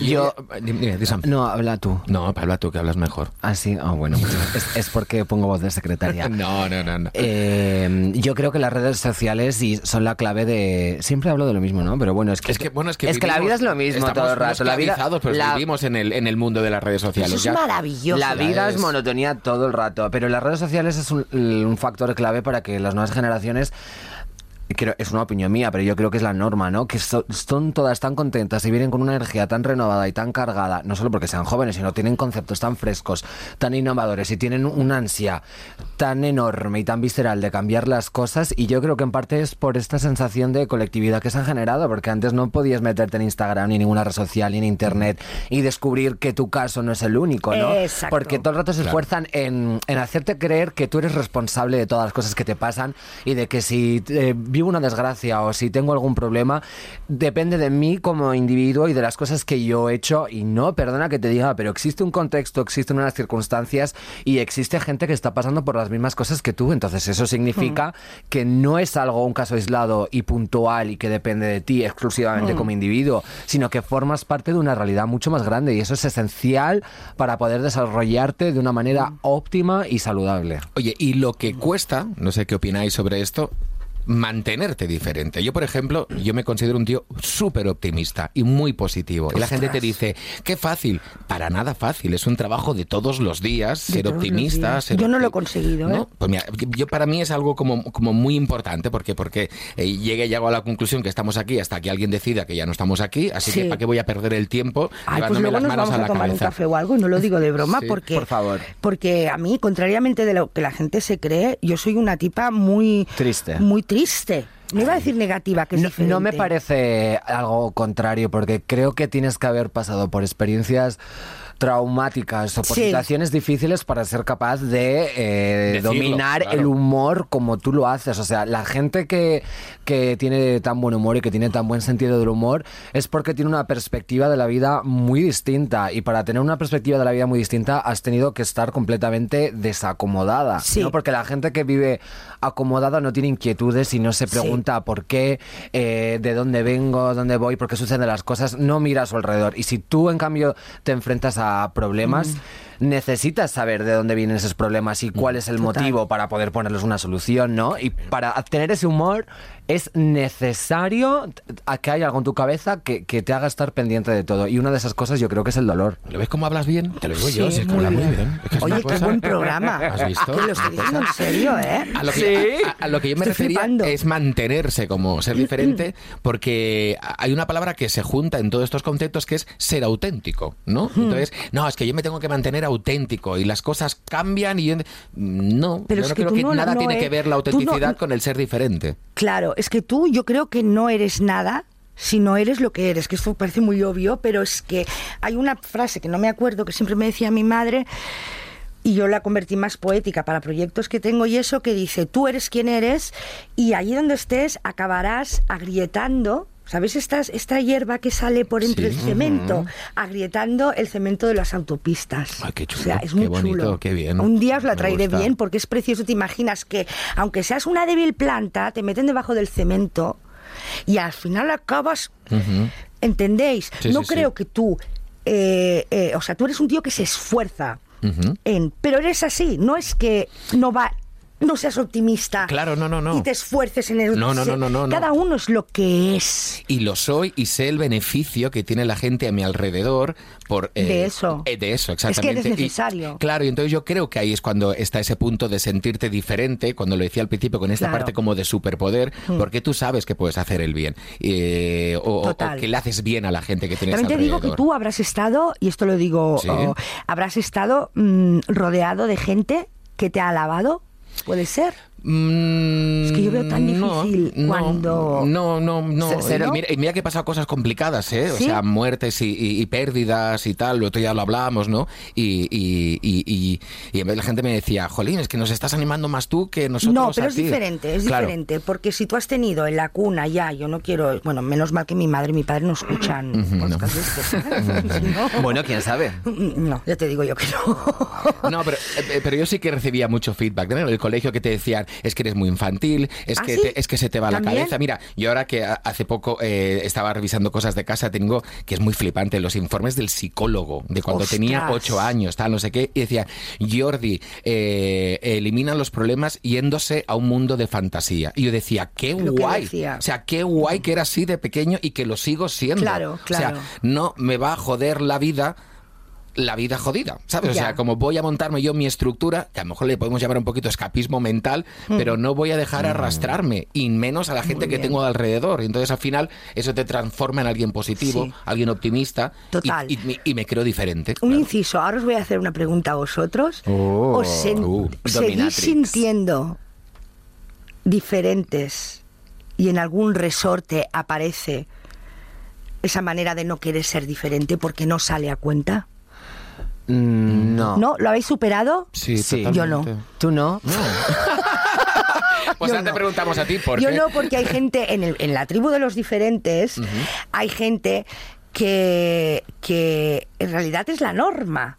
Yo- Dime, dime, di, Sam. No, habla tú. No, habla tú, que hablas mejor. Ah, sí. Ah, bueno. es, es porque pongo voz de secretaria. No, no, no. no. Eh, yo creo que las redes sociales y son la clave de. Siempre hablo de lo mismo, ¿no? Pero bueno, es que. Es que, bueno, es que, la vivimos- vida es lo mismo todo el rato. La vida, pero la- vivimos en el, en el mundo de las redes sociales. Eso es ya. maravilloso. La vida es es- monotonía todo el rato, pero las redes sociales es un, un factor clave para que las nuevas generaciones creo- es una opinión mía, pero yo creo que es la norma, ¿no? Que so- son todas tan contentas y vienen con una energía tan renovada y tan cargada, no solo porque sean jóvenes, sino tienen conceptos tan frescos, tan innovadores y tienen una ansia tan enorme y tan visceral de cambiar las cosas. Y yo creo que en parte es por esta sensación de colectividad que se han generado, porque antes no podías meterte en Instagram ni en ninguna red social ni en internet y descubrir que tu caso no es el único, ¿no? Exacto. Porque todo el rato se Claro. esfuerzan en, en hacerte creer que tú eres responsable de todas las cosas que te pasan y de que si eh, vivo una desgracia o si tengo algún problema, depende de mí como individuo y de las cosas que yo he hecho. Y no, perdona que te diga, pero existe un contexto, existen unas circunstancias y existe gente que está pasando por las mismas cosas que tú. Entonces eso significa que no es algo, un caso aislado y puntual y que depende de ti exclusivamente como individuo, sino que formas parte de una realidad mucho más grande y eso es esencial para poder desarrollarte de una manera óptima y saludable. Oye, y lo que cuesta, no sé qué opináis sobre esto, mantenerte diferente. Yo, por ejemplo, yo me considero un tío súper optimista y muy positivo. Y la gente te dice, qué fácil. Para nada fácil. Es un trabajo de todos los días, ser optimista. días. ser Yo no lo he conseguido, ¿No? ¿eh? Pues mira, yo para mí es algo como, como muy importante porque, porque eh, llegué y llego a la conclusión que estamos aquí hasta que alguien decida que ya no estamos aquí. Así que. ¿para qué voy a perder el tiempo Ay, pues llevándome luego las nos manos a a, la tomar un cabeza? café o algo, y no lo digo de broma, Sí, porque, por favor. porque a mí, contrariamente de lo que la gente se cree, yo soy una tipa muy Triste. Muy triste. No iba a decir negativa, que es No, diferente. no me parece algo contrario, porque creo que tienes que haber pasado por experiencias traumáticas o por Sí. situaciones difíciles para ser capaz de eh, dominar claro. el humor como tú lo haces. O sea, la gente que, que tiene tan buen humor y que tiene tan buen sentido del humor es porque tiene una perspectiva de la vida muy distinta. Y para tener una perspectiva de la vida muy distinta has tenido que estar completamente desacomodada. Sí. ¿no? Porque la gente que vive acomodada no tiene inquietudes y no se pregunta por qué, eh, de dónde vengo, dónde voy, por qué suceden las cosas, no mira a su alrededor. Y si tú, en cambio, te enfrentas a problemas, necesitas saber de dónde vienen esos problemas y cuál es el Total. motivo para poder ponerles una solución, ¿no? Y para tener ese humor es necesario a que haya algo en tu cabeza que, que te haga estar pendiente de todo. Y una de esas cosas yo creo que es el dolor. ¿Lo ves cómo hablas bien? Te lo digo yo, Sí, si es que muy hablas muy bien. Es que Oye, qué buen programa. ¿Has visto? Que lo estoy diciendo en serio, ¿eh? A lo, que, Sí. a- a lo que yo me Estoy refería flipando. es mantenerse como ser diferente, porque hay una palabra que se junta en todos estos conceptos que es ser auténtico, ¿no? Entonces, no, es que yo me tengo que mantener auténtico y las cosas cambian y yo- no, Pero yo es no que creo que no- nada no tiene es- que ver la no- autenticidad con el ser diferente. Claro, es que tú yo creo que no eres nada si no eres lo que eres, que esto parece muy obvio, pero es que hay una frase que no me acuerdo que siempre me decía mi madre y yo la convertí más poética para proyectos que tengo y eso que dice, tú eres quien eres y allí donde estés acabarás agrietando ¿Sabes esta, esta hierba que sale por entre Sí. el cemento? Agrietando el cemento de las autopistas. Ay, qué chulo, O sea, es qué muy bonito, chulo. qué bien. Un día os la traeré bien porque es precioso. Te imaginas que, aunque seas una débil planta, te meten debajo del cemento y al final acabas. ¿Entendéis? Sí, no sí, creo que tú. eh, eh, o sea, tú eres un tío que se esfuerza. En, pero eres así, no es que no va. No seas optimista. Claro, no, no, no. Y te esfuerces en el. No, no, no, no, no. Cada uno es lo que es. Y lo soy y sé el beneficio que tiene la gente a mi alrededor por... eh, De eso. eh, de eso, Es que exactamente. eres Y- necesario. claro, y entonces yo creo que ahí es cuando está ese punto de sentirte diferente, cuando lo decía al principio, con esta Claro. parte como de superpoder, porque tú sabes que puedes hacer el bien. eh, o, o- que le haces bien a la gente que tienes También te digo que alrededor. tú habrás estado, y esto lo digo, Sí. oh, habrás estado mm, rodeado de gente que te ha alabado. ¿Puede ser? Mm, Es que yo veo tan no, difícil no, cuando- No, no, no. Y mira, y mira que he pasado cosas complicadas, ¿eh? O sea, muertes y, y- y pérdidas y tal, lo otro ya lo hablamos, ¿no? Y, y, y, y- y en vez la gente me decía, jolín, es que nos estás animando más tú que nosotros No, pero a es ti". diferente, es Claro. diferente, porque si tú has tenido en la cuna ya, yo no quiero, bueno, menos mal que mi madre y mi padre no escuchan no- Bueno, quién sabe. no, ya te digo yo que no. No, pero, eh, pero yo sí que recibía mucho feedback ¿no? en el colegio que te decían, es que eres muy infantil, es, ¿Ah, que, sí? te- es que se te va la cabeza. Mira, yo ahora que hace poco eh, estaba revisando cosas de casa, tengo que es muy flipante, los informes del psicólogo, de cuando Ostras. tenía ocho años, tal, no sé qué, y decía, Jordi, eh, elimina los problemas yéndose a un mundo de fantasía. Y yo decía, qué Lo guay. decía. O sea, qué guay que era así de pequeño y que lo sigo siendo. Claro, claro. O sea, no me va a joder la vida la vida jodida, ¿sabes? O Ya. sea, como voy a montarme yo mi estructura, que a lo mejor le podemos llamar un poquito escapismo mental, pero no voy a dejar arrastrarme, y menos a la gente que Mm. bien. tengo alrededor. Entonces, al final, eso te transforma en alguien positivo, Sí. alguien optimista, y- Total. Y, me- y me creo diferente. Un claro. inciso, ahora os voy a hacer una pregunta a vosotros. Oh, ¿Os sen- uh, seguís sintiendo diferentes y en algún resorte aparece esa manera de no querer ser diferente porque no sale a cuenta? Mm, no. ¿No? ¿Lo habéis superado? Sí, Sí. Yo no. ¿Tú no? Pues Yo ahora te no. preguntamos a ti por Yo qué. no, porque hay gente, en, el- en la tribu de los diferentes, hay gente que, que en realidad es la norma.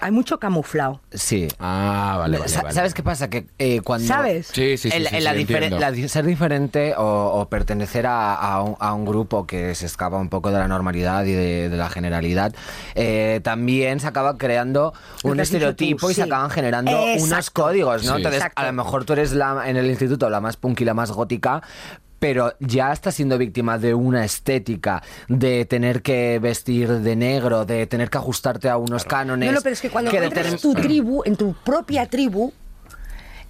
Hay mucho camuflado. Sí. Ah, vale, vale, Sa- vale. ¿Sabes qué pasa? Que eh, cuando... ¿Sabes? Sí, sí, sí, el- sí, el- sí, la lo diferen- entiendo. la di- ser diferente o, o pertenecer a, a un, a un grupo que se escapa un poco de la normalidad y de, de la generalidad, eh, también se acaba creando un estereotipo tú, y se acaban generando Exacto. unos códigos, ¿no? Sí. Entonces, Exacto. a lo mejor tú eres la, en el instituto la más punk y la más gótica, pero ya estás siendo víctima de una estética, de tener que vestir de negro, de tener que ajustarte a unos cánones. No, no, pero es que cuando encuentras determin- tu tribu, en tu propia tribu,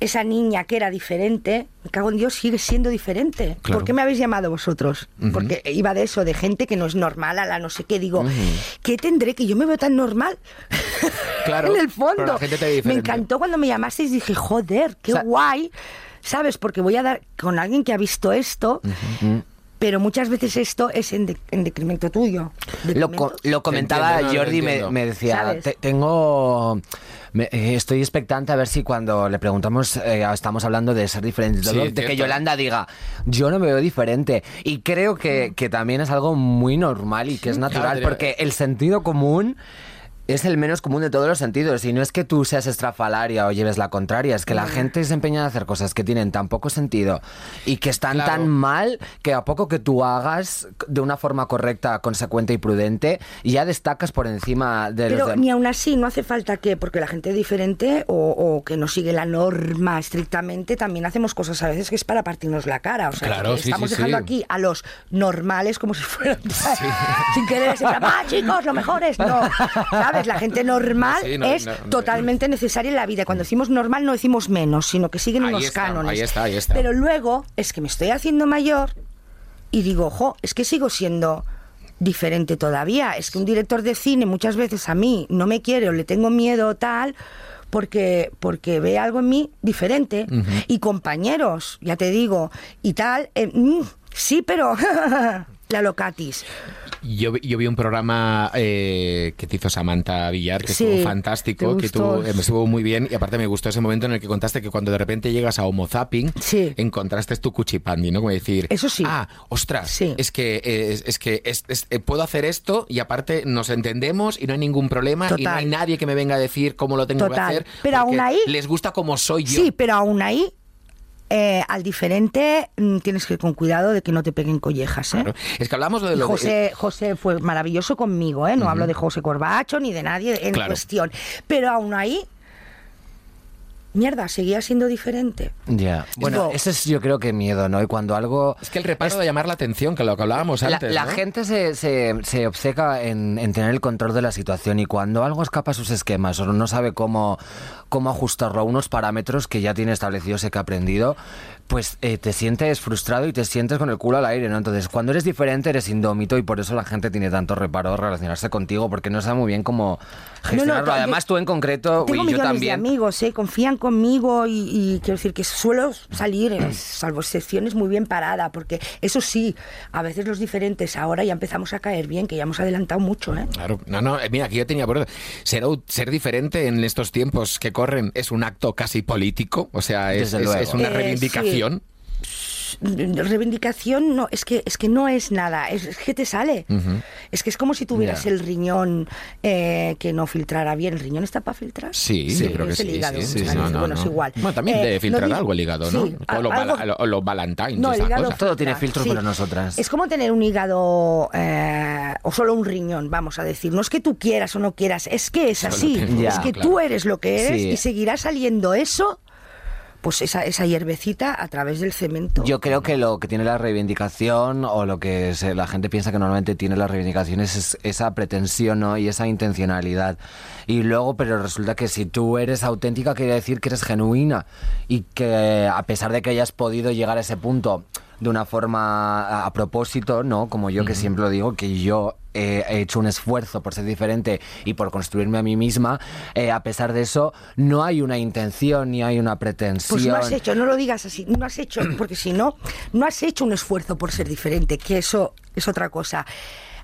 esa niña que era diferente, me cago en Dios, sigue siendo diferente. Claro. ¿Por qué me habéis llamado vosotros? Porque iba de eso, de gente que no es normal, a la no sé qué. Digo, ¿qué tendré que yo me veo tan normal? Claro, en el fondo. pero la gente te ve me encantó cuando me llamasteis y dije, joder, qué O sea- guay. ¿Sabes? Porque voy a dar con alguien que ha visto esto. pero muchas veces esto es en, de- en decremento tuyo. Lo, co- Decremento- lo comentaba entiendo, no, Jordi, me, decía. "Te- tengo... me- eh, estoy expectante a ver si cuando le preguntamos, eh, estamos hablando de ser diferente, y todo, Sí, de que. Yolanda diga, yo no me veo diferente. Y creo que, que también es algo muy normal y que es natural, Claro, porque el sentido común es el menos común de todos los sentidos. Y no es que tú seas estrafalaria o lleves la contraria, es que la gente se empeña en hacer cosas que tienen tan poco sentido y que están Claro. tan mal que a poco que tú hagas de una forma correcta, consecuente y prudente, ya destacas por encima de los Pero demás. ni aún así no hace falta que, porque la gente es diferente o, o que no sigue la norma estrictamente, también hacemos cosas a veces que es para partirnos la cara. O sea, Claro, sí, estamos sí, dejando sí. aquí a los normales como si fueran sin querer, plan, ¡ah, chicos, lo mejor es! No, ¿sabes? La gente normal Sí, no, es no, no. totalmente necesaria en la vida. Cuando decimos normal no decimos menos, sino que siguen Ahí unos está, cánones. ahí está, ahí está. Pero luego es que me estoy haciendo mayor y digo, ojo, es que sigo siendo diferente todavía. Es que un director de cine muchas veces a mí no me quiere o le tengo miedo o tal porque, porque ve algo en mí diferente. Y compañeros, ya te digo, y tal, eh, mm, sí, pero la locatis. Yo, vi- yo vi un programa eh, que te hizo Samantha Villar, que Sí, estuvo fantástico, te que tú, eh, me estuvo muy bien y aparte me gustó ese momento en el que contaste que cuando de repente llegas a Homo Zapping, Sí. encontraste tu cuchipandi, ¿no? Como decir, Eso sí. ah, ostras, Sí. es que, eh, es, es que es- es- eh, puedo hacer esto y aparte nos entendemos y no hay ningún problema y no hay nadie que me venga a decir cómo lo tengo que hacer. Pero aún ahí- Les gusta como soy yo. Sí, pero aún ahí, eh, al diferente, mm, tienes que ir con cuidado de que no te peguen collejas. ¿eh? Claro. Es que hablamos de lo de- José, José fue maravilloso conmigo, ¿eh? no hablo de José Corbacho ni de nadie en Claro. cuestión. Pero aún ahí, mierda, seguía siendo diferente. Ya. Bueno, Digo- eso es yo creo que miedo, ¿no? Y cuando algo... Es que el reparo de llamar la atención, que lo que hablábamos La, antes. la ¿no? gente se, se, se obceca en, en tener el control de la situación y cuando algo escapa a sus esquemas o no sabe cómo, cómo ajustarlo a unos parámetros que ya tiene establecidos y que ha aprendido, pues eh, te sientes frustrado y te sientes con el culo al aire, ¿no? Entonces, cuando eres diferente eres indómito y por eso la gente tiene tanto reparo de relacionarse contigo porque no sabe muy bien cómo gestionarlo. to- Además, tú en concreto Tengo y yo millones de también. amigos, ¿eh? confían conmigo y, y quiero decir que suelo salir, eh, salvo excepciones, muy bien parada, porque eso sí, a veces los diferentes ahora ya empezamos a caer bien, que ya hemos adelantado mucho. ¿eh? Claro, no, no, eh, mira, aquí yo tenía por ser, ser diferente en estos tiempos que corren es un acto casi político, o sea, es, una Eh, reivindicación. reivindicación no es que es que no es nada es, es que te sale es que es como si tuvieras el riñón eh, que no filtrara bien el riñón está para filtrar Sí, Sí, yo creo que es el sí. hígado, sí, sí, muchas sí, veces. no, Bueno, no. es igual. Bueno, también Eh, debe filtrar algo el hígado, ¿no? sí, o, los algo- bala- o los Valentines, No, el esas hígado cosas. Todo tiene filtros sí. para nosotras. Es como tener un hígado eh, o solo un riñón, vamos a decir. No es que tú quieras o no quieras, es que es así. Ya. Es que claro. tú eres lo que eres Sí. y seguirá saliendo eso, pues esa, esa hierbecita a través del cemento. Yo creo que lo que tiene la reivindicación o lo que la gente piensa que normalmente tiene las reivindicaciones es esa pretensión y esa intencionalidad. Y luego, pero resulta que si tú eres auténtica quiere decir que eres genuina y que a pesar de que hayas podido llegar a ese punto de una forma a, propósito, ¿no? Como yo que siempre lo digo, que yo eh, he hecho un esfuerzo por ser diferente y por construirme a mí misma, eh, a pesar de eso, no hay una intención ni hay una pretensión. Pues no has hecho, no lo digas así, no has hecho, porque si no, no has hecho un esfuerzo por ser diferente, que eso es otra cosa.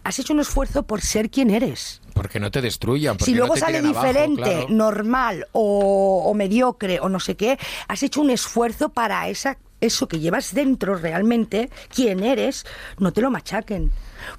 Has hecho un esfuerzo por ser quien eres. Porque no te destruyan. porque Si no luego te sale abajo, diferente, claro. normal o, o mediocre o no sé qué, has hecho un esfuerzo para esa, eso que llevas dentro realmente, quién eres, no te lo machaquen.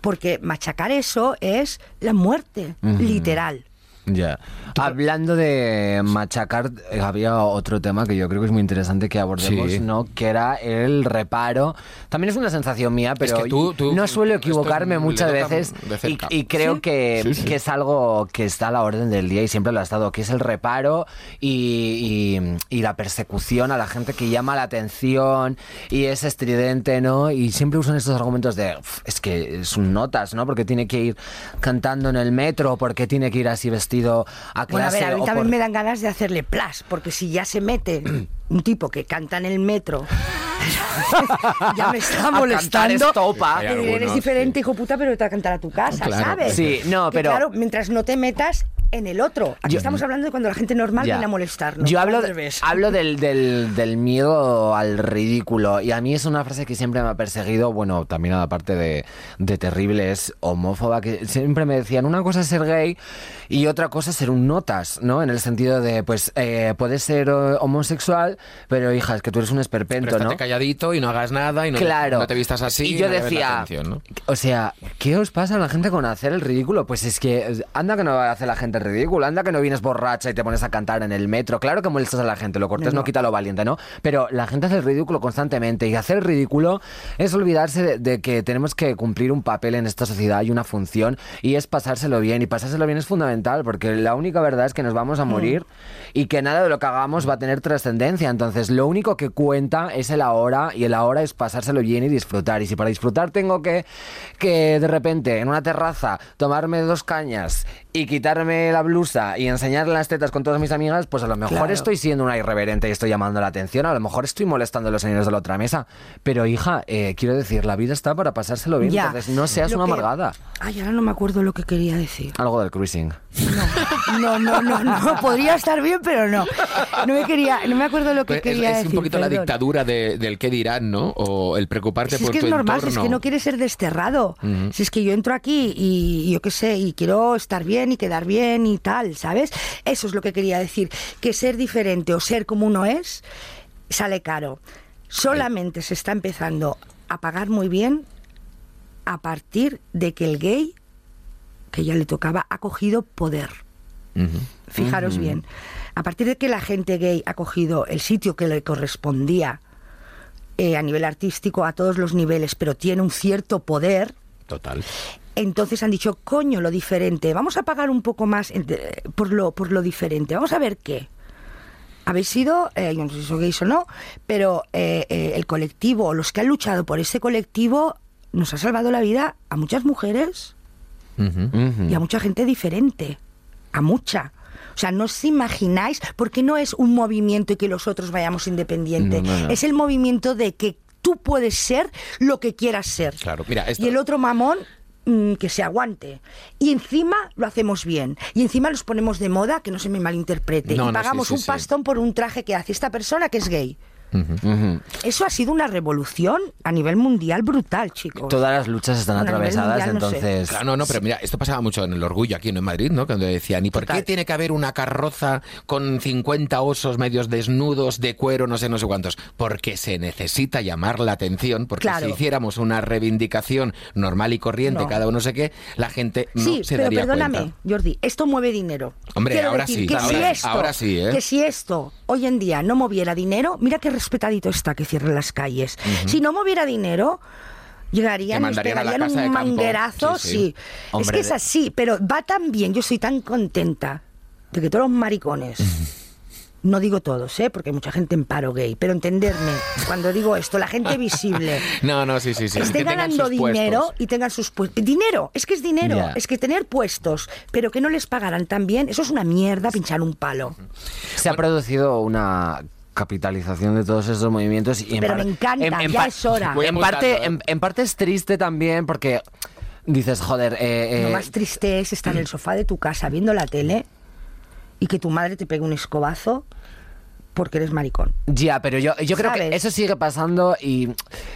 Porque machacar eso es la muerte, literal. Ya. Hablando de machacar, eh, había otro tema que yo creo que es muy interesante que abordemos, Sí. ¿no? Que era el reparo. También es una sensación mía, pero que tú- tú- no suelo equivocarme muchas veces y, y creo que, Sí, sí. que es algo que está a la orden del día y siempre lo ha estado, que es el reparo y, y- y la persecución a la gente que llama la atención y es estridente, ¿no? Y siempre usan estos argumentos de, "Uf, es que son notas, ¿no? Porque tiene que ir cantando en el metro, porque tiene que ir así vestido a Bueno, a clase. ver, a mí o también por- me dan ganas de hacerle plas, porque si ya se mete un tipo que canta en el metro, ya me está molestando. estopa. Que eres diferente, sí. hijo puta, pero te va a cantar a tu casa, Claro. ¿sabes? Sí, no, Que pero- Claro, mientras no te metas en el otro. Aquí estamos hablando de cuando la gente normal Ya. viene a molestarnos. Yo hablo, de- hablo del, del, del miedo al ridículo y a mí es una frase que siempre me ha perseguido, bueno, también aparte de, de terrible, es homófoba, que siempre me decían, una cosa es ser gay y otra cosa ser un notas, ¿no? En el sentido de, pues, eh, puedes ser eh, homosexual, pero hija, es que tú eres un esperpento, Pero ¿no? calladito y no hagas nada y no, claro. no te vistas así. Y yo no llames la decía, atención, ¿no? o sea, ¿qué os pasa a la gente con hacer el ridículo? Pues es que anda que no hace la gente el ridículo, anda que no vienes borracha y te pones a cantar en el metro. Claro que molestas a la gente, lo cortés no, No, no. quita lo valiente, ¿no? Pero la gente hace el ridículo constantemente y hacer el ridículo es olvidarse de, de que tenemos que cumplir un papel en esta sociedad y una función y es pasárselo bien y pasárselo bien es fundamental porque la única verdad es que nos vamos a morir y que nada de lo que hagamos va a tener trascendencia. Entonces, lo único que cuenta es el ahora y el ahora es pasárselo bien y disfrutar. Y si para disfrutar tengo que, que de repente en una terraza tomarme dos cañas y quitarme la blusa y enseñar las tetas con todas mis amigas, pues a lo mejor Claro. estoy siendo una irreverente y estoy llamando la atención, a lo mejor estoy molestando a los señores de la otra mesa. Pero hija, eh, quiero decir, la vida está para pasárselo bien, Ya. entonces no seas Lo una que- amargada. Ay, ahora no me acuerdo lo que quería decir. Algo del cruising. No, no, no, no, no. Podría estar bien, pero no. No me quería, no me acuerdo lo que Pues es, quería es decir. un poquito la perdón. dictadura de- del qué dirán, ¿no? O el preocuparte Si por es que tu es normal, si es que no quieres ser desterrado. Si es que yo entro aquí y yo qué sé, y quiero estar bien y quedar bien y tal, ¿sabes? Eso es lo que quería decir. Que ser diferente o ser como uno es, sale caro. Solamente se está empezando a pagar muy bien a partir de que el gay, que ya le tocaba, ha cogido poder. Fijaros bien. A partir de que la gente gay ha cogido el sitio que le correspondía eh, a nivel artístico, a todos los niveles, pero tiene un cierto poder, Total. Entonces han dicho, coño, lo diferente, vamos a pagar un poco más eh, por lo, por lo diferente, vamos a ver qué. Habéis sido, eh, yo no sé si sois gays o no, pero eh, eh, el colectivo, o los que han luchado por ese colectivo, nos ha salvado la vida a muchas mujeres y a mucha gente diferente, a mucha. O sea, no os imagináis, porque no es un movimiento y que los otros vayamos independiente, No, no, no. es el movimiento de que tú puedes ser lo que quieras ser. Claro, mira, esto... Y el otro mamón mm, que se aguante. Y encima lo hacemos bien. Y encima los ponemos de moda, que no se me malinterprete. No, y no, pagamos sí, sí, un sí. pastón por un traje que hace esta persona que es gay. Eso ha sido una revolución a nivel mundial brutal, chicos. Todas las luchas están Bueno, atravesadas, mundial no sé. entonces... Claro, no, no, pero mira, esto pasaba mucho en el orgullo aquí ¿no? en Madrid, ¿no? Cuando decían, ¿y por qué tiene que haber una carroza con 50 osos medios desnudos de cuero, no sé, no sé cuántos? Porque se necesita llamar la atención, porque Claro. si hiciéramos una reivindicación normal y corriente, No. cada uno sé qué, la gente no sí, se pero daría perdóname, cuenta. Jordi, esto mueve dinero. Hombre, Quiero ahora decir sí, que ahora si sí, esto, ahora sí, ¿eh? Que si esto hoy en día no moviera dinero, mira qué respetadito está que cierren las calles. Si no moviera dinero, llegarían, nos pegarían de un manguerazo, Sí, sí. sí. es que es así, pero va tan bien, yo soy tan contenta de que todos los maricones no digo todos, ¿eh? porque hay mucha gente en paro gay, pero entenderme, cuando digo esto, la gente visible, No, no, sí, sí, sí. esté ganando dinero puestos. y tengan sus puestos. Dinero, es que es dinero, es que tener puestos, pero que no les pagaran tan bien, eso es una mierda pinchar un palo. Se ha producido una capitalización de todos estos movimientos y en Pero par- me encanta, ya es hora. En parte, en, en parte es triste también porque dices, joder, eh, Lo eh, más triste es estar en el sofá de tu casa viendo la tele y que tu madre te pegue un escobazo porque eres maricón. Ya, pero yo, yo creo que eso sigue pasando y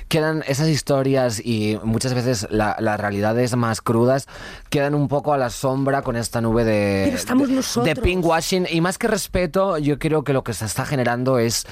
quedan esas historias y muchas veces la- las realidades más crudas quedan un poco a la sombra con esta nube de, Pero estamos de, nosotros. de pinkwashing y más que respeto yo creo que lo que se está generando es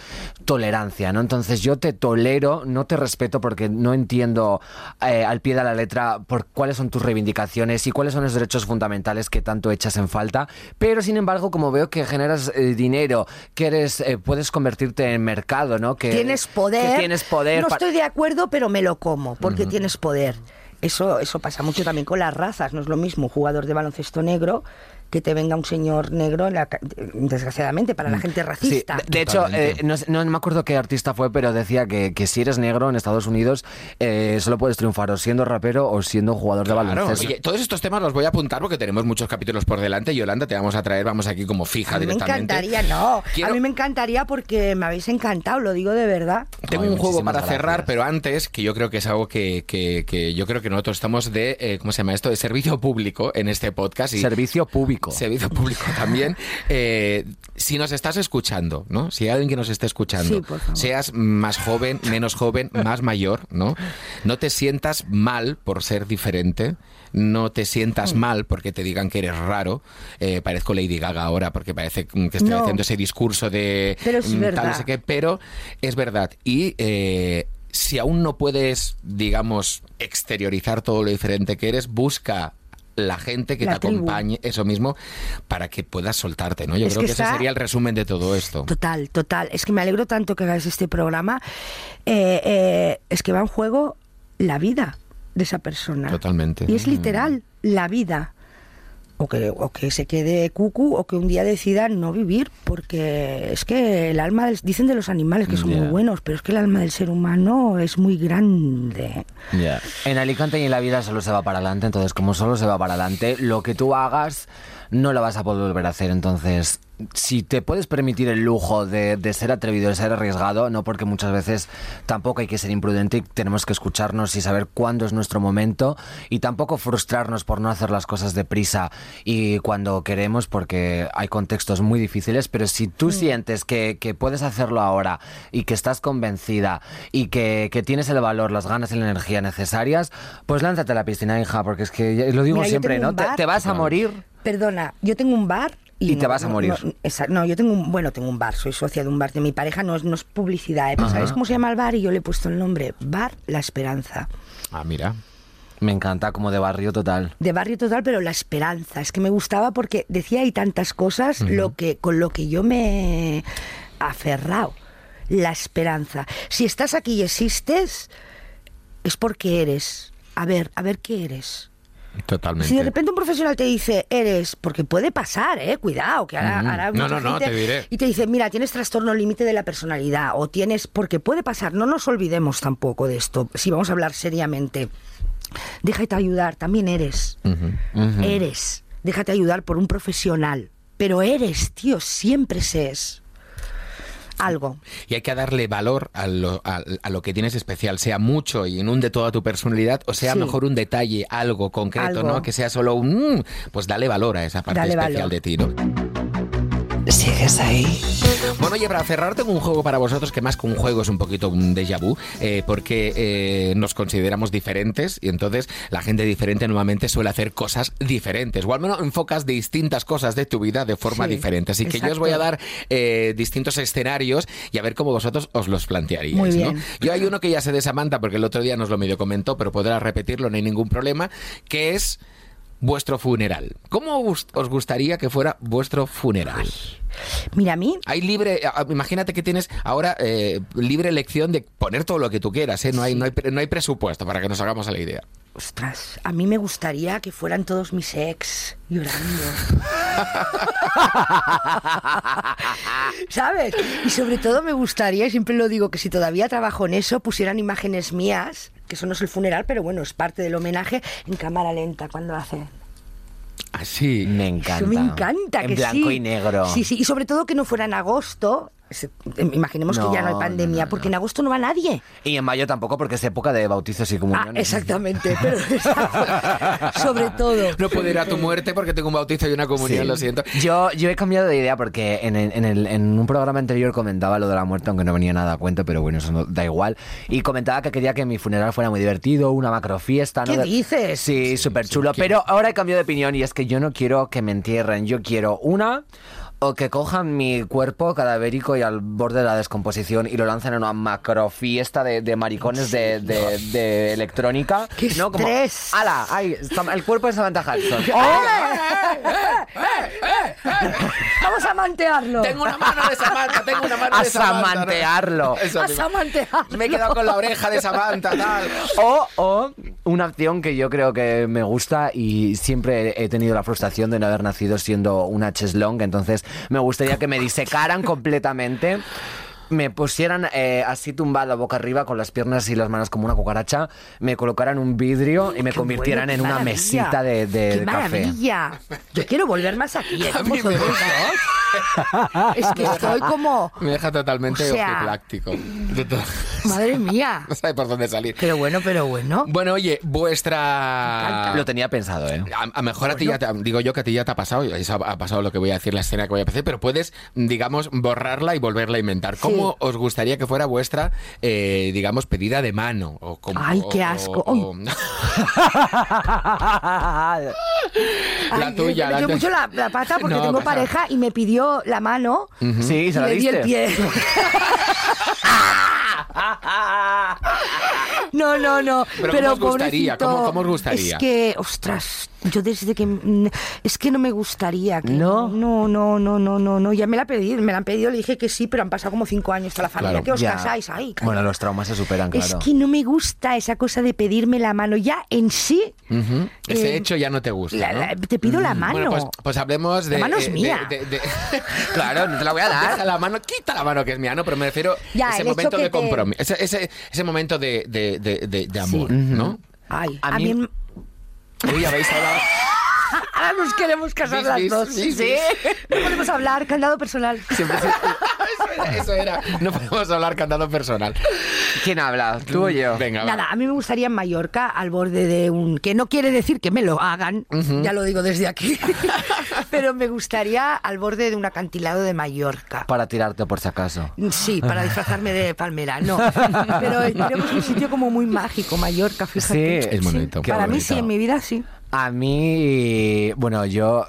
tolerancia, ¿no? Entonces yo te tolero, no te respeto porque no entiendo eh, al pie de la letra por cuáles son tus reivindicaciones y cuáles son los derechos fundamentales que tanto echas en falta, pero sin embargo como veo que generas eh, dinero, que eres eh, puedes convertirte en mercado, ¿no? Que tienes poder. que tienes poder. No estoy de acuerdo, pero me lo como, porque tienes poder. Eso, eso pasa mucho también con las razas. No es lo mismo un jugador de baloncesto negro que te venga un señor negro, la desgraciadamente, para la gente Mm. Sí, racista. de, de hecho, eh, no, me acuerdo qué artista fue, pero decía que, que si eres negro en Estados Unidos eh, solo puedes triunfar o siendo rapero o siendo jugador de baloncesto. oye, todos estos temas los voy a apuntar porque tenemos muchos capítulos por delante. Yolanda, te vamos a traer, vamos aquí como fija a mí me directamente. encantaría, no. Quiero- A mí me encantaría porque me habéis encantado, lo digo de verdad. Tengo Ay, un juego para cerrar, pero antes, que yo creo que es algo que, que- que yo creo que nosotros estamos de, eh, ¿cómo se llama esto? De servicio público en este podcast. Y Servicio público. Público. Servicio público también. Eh, si nos estás escuchando, ¿no? Si hay alguien que nos esté escuchando, Sí, por favor. seas más joven, menos joven, más mayor, ¿no? No te sientas mal por ser diferente. No te sientas Mm. mal porque te digan que eres raro. Eh, parezco Lady Gaga ahora porque parece que estoy No. haciendo ese discurso de Pero es mm, tal, no sé qué, pero es verdad. Y eh, si aún no puedes, digamos, exteriorizar todo lo diferente que eres, busca la gente que La te tribu. acompañe, eso mismo, para que puedas soltarte, ¿no? Yo Es creo que que, ese sería el resumen de todo esto. Total, total. Es que me alegro tanto que hagas este programa. Eh, eh, es que va en juego la vida de esa persona. Totalmente. Y es literal, la vida. O que, o que se quede cucu o que un día decida no vivir, porque es que el alma, del- dicen de los animales que son muy buenos, pero es que el alma del ser humano es muy grande. En Alicante y en la vida solo se va para adelante, entonces como solo se va para adelante, lo que tú hagas no lo vas a poder volver a hacer. Entonces, si te puedes permitir el lujo de, de ser atrevido, de ser arriesgado, no porque muchas veces tampoco hay que ser imprudente y tenemos que escucharnos y saber cuándo es nuestro momento y tampoco frustrarnos por no hacer las cosas deprisa y cuando queremos porque hay contextos muy difíciles, pero si tú sientes que, que puedes hacerlo ahora y que estás convencida y que, que tienes el valor, las ganas y la energía necesarias, pues lánzate a la piscina, hija, porque es que lo digo Mira, siempre, ¿no? te vas a morir. Perdona, yo tengo un bar y, Y te vas a morir. No, yo tengo un, bueno, tengo un bar, soy socia de un bar de mi pareja, no es, no es publicidad, ¿eh? Pero. ¿sabes cómo se llama el bar? Y yo le he puesto el nombre, Bar La Esperanza. Ah, mira. Me encanta, como de barrio total. De barrio total, pero La Esperanza. Es que me gustaba porque decía ahí tantas cosas lo que, con lo que yo me he aferrado. La esperanza. Si estás aquí y existes, es porque eres. A ver, a ver qué eres. Totalmente. Si de repente un profesional te dice, eres, porque puede pasar, eh, cuidado, que ahora, No, no, no, te diré. Y te dice, mira, tienes trastorno límite de la personalidad, o tienes, porque puede pasar, no nos olvidemos tampoco de esto, si vamos a hablar seriamente. Déjate ayudar, también eres. Eres. Déjate ayudar por un profesional. Pero eres, tío, siempre es algo. Y hay que darle valor a lo, a, a lo que tienes especial, sea mucho y inunde toda tu personalidad, o sea Sí. mejor un detalle, algo concreto, Algo. ¿no? Que sea solo un... mm, Pues dale valor a esa parte Dale especial valor. de ti, ¿no? ¿Sigues ahí? Bueno, oye, para cerrar tengo un juego para vosotros que más que un juego es un poquito un déjà vu, eh, porque eh, nos consideramos diferentes y entonces la gente diferente normalmente suele hacer cosas diferentes, o al menos enfocas distintas cosas de tu vida de forma Sí, diferente. Así que yo os voy a dar eh, distintos escenarios y a ver cómo vosotros os los plantearíais. Muy ¿no? Yo hay uno que ya sé de Samantha porque el otro día nos lo medio comentó, pero podrá repetirlo, no hay ningún problema, que es vuestro funeral. ¿Cómo os gustaría que fuera vuestro funeral? Mira, a mí, Hay libre, imagínate que tienes ahora eh, libre elección de poner todo lo que tú quieras, ¿eh? no, hay, no, hay, no hay presupuesto para que nos hagamos a la idea. ostras, a mí me gustaría que fueran todos mis ex llorando. ¿Sabes? Y sobre todo me gustaría, y siempre lo digo, que si todavía trabajo en eso, pusieran imágenes mías, que eso no es el funeral, pero bueno, es parte del homenaje, en cámara lenta cuando hacen. Así. Me encanta. Eso me encanta, En que blanco sí. y negro. Sí, sí, y sobre todo que no fuera en agosto. Se- Imaginemos No, que ya no hay pandemia, no, porque no. en agosto no va nadie. Y en mayo tampoco, porque es época de bautizos y Ah, comuniones. exactamente, pero sobre todo. No puedo ir a tu muerte porque tengo un bautizo y una comunión, Sí. lo siento. Yo, yo he cambiado de idea porque en, el- en el- en un programa anterior comentaba lo de la muerte, aunque no venía nada a cuento, pero bueno, eso no, da igual. Y comentaba que quería que mi funeral fuera muy divertido, una macrofiesta. ¿no? ¿Qué dices? Sí, súper chulo. Pero ahora he cambiado de opinión y es que yo no quiero que me entierren. Yo quiero una. O que cojan mi cuerpo cadavérico y al borde de la descomposición y lo lancen en una macrofiesta de, de maricones de, de- de electrónica. ¡Qué Sam- el cuerpo de Samantha Hudson. Vamos a mantearlo. Tengo una mano de Samantha, tengo una mano A de Samantha. ¿no? samantearlo. Eso A mismo. samantearlo. Me he quedado con la oreja de Samantha, tal. O, o una opción que yo creo que me gusta y siempre he tenido la frustración de no haber nacido siendo una cheslong, entonces me gustaría que me disecaran completamente. Me pusieran eh, así tumbada boca arriba con las piernas y las manos como una cucaracha, me colocaran un vidrio y me convirtieran bueno, en una maravilla. mesita de, de- ¡Qué de café. maravilla! Yo quiero volver más aquí. ¿eh? Dos. Es que estoy como... Me deja totalmente O sea- Madre mía. No sabe por dónde salir. Pero bueno, pero bueno. Bueno, oye, vuestra... Lo tenía pensado, ¿eh? A, a mejor a ti ya te, digo yo que a ti ya te ha pasado, y eso ha, ha pasado lo que voy a decir, la escena que voy a hacer, pero puedes, digamos, borrarla y volverla a inventar. ¿Cómo os gustaría que fuera vuestra, eh, digamos, pedida de mano? O como- Ay, qué o- asco. o- la Ay, tuya. Me la mucho la, la pata porque No, tengo pasa- pareja y me pidió la mano Sí, y se la le di el diste. pie. No, no, no. Pero Pero, ¿cómo os gustaría? ¿Cómo- cómo os gustaría? Es que, ostras, yo desde que... mm, Es que no me gustaría. Que, ¿No? No, no, no, no, no, no. Ya me la pedí, me la han pedido, le dije que sí, pero han pasado como cinco años toda la familia. Claro. que os Ya. casáis? Ay, Bueno, los traumas se superan, es claro. que no me gusta esa cosa de pedirme la mano. Ya en sí, Ujú. Ese Eh, hecho ya no te gusta, la- la- te pido la mano. Bueno, pues, pues hablemos de... La mano es eh, de- mía. de- de- Claro, no te la voy a dar. Deja la mano, quita la mano que es mía, ¿no? Pero me refiero Ya, a ese el hecho momento que de te- compromiso, ese, ese, ese momento de, de, de, de- amor, Sí. ¿no? Ay, A a, mí- mí... Uy, habéis hablado... Ahora nos queremos casar Bis, las bis, dos. bis, sí. bis. No podemos hablar, candado personal. Siempre se- eso, era. No podemos hablar cantando personal. ¿Quién habla? ¿Tú o yo? Venga, va. Nada, a mí me gustaría en Mallorca, al borde de un... Que no quiere decir que me lo hagan, ya lo digo desde aquí, pero me gustaría al borde de un acantilado de Mallorca. Para tirarte por si acaso. Sí, para disfrazarme de palmera, no. Pero tenemos un sitio como muy mágico, Mallorca, fíjate. Sí, Es bonito. Para mí sí, en mi vida sí. A mí, bueno, yo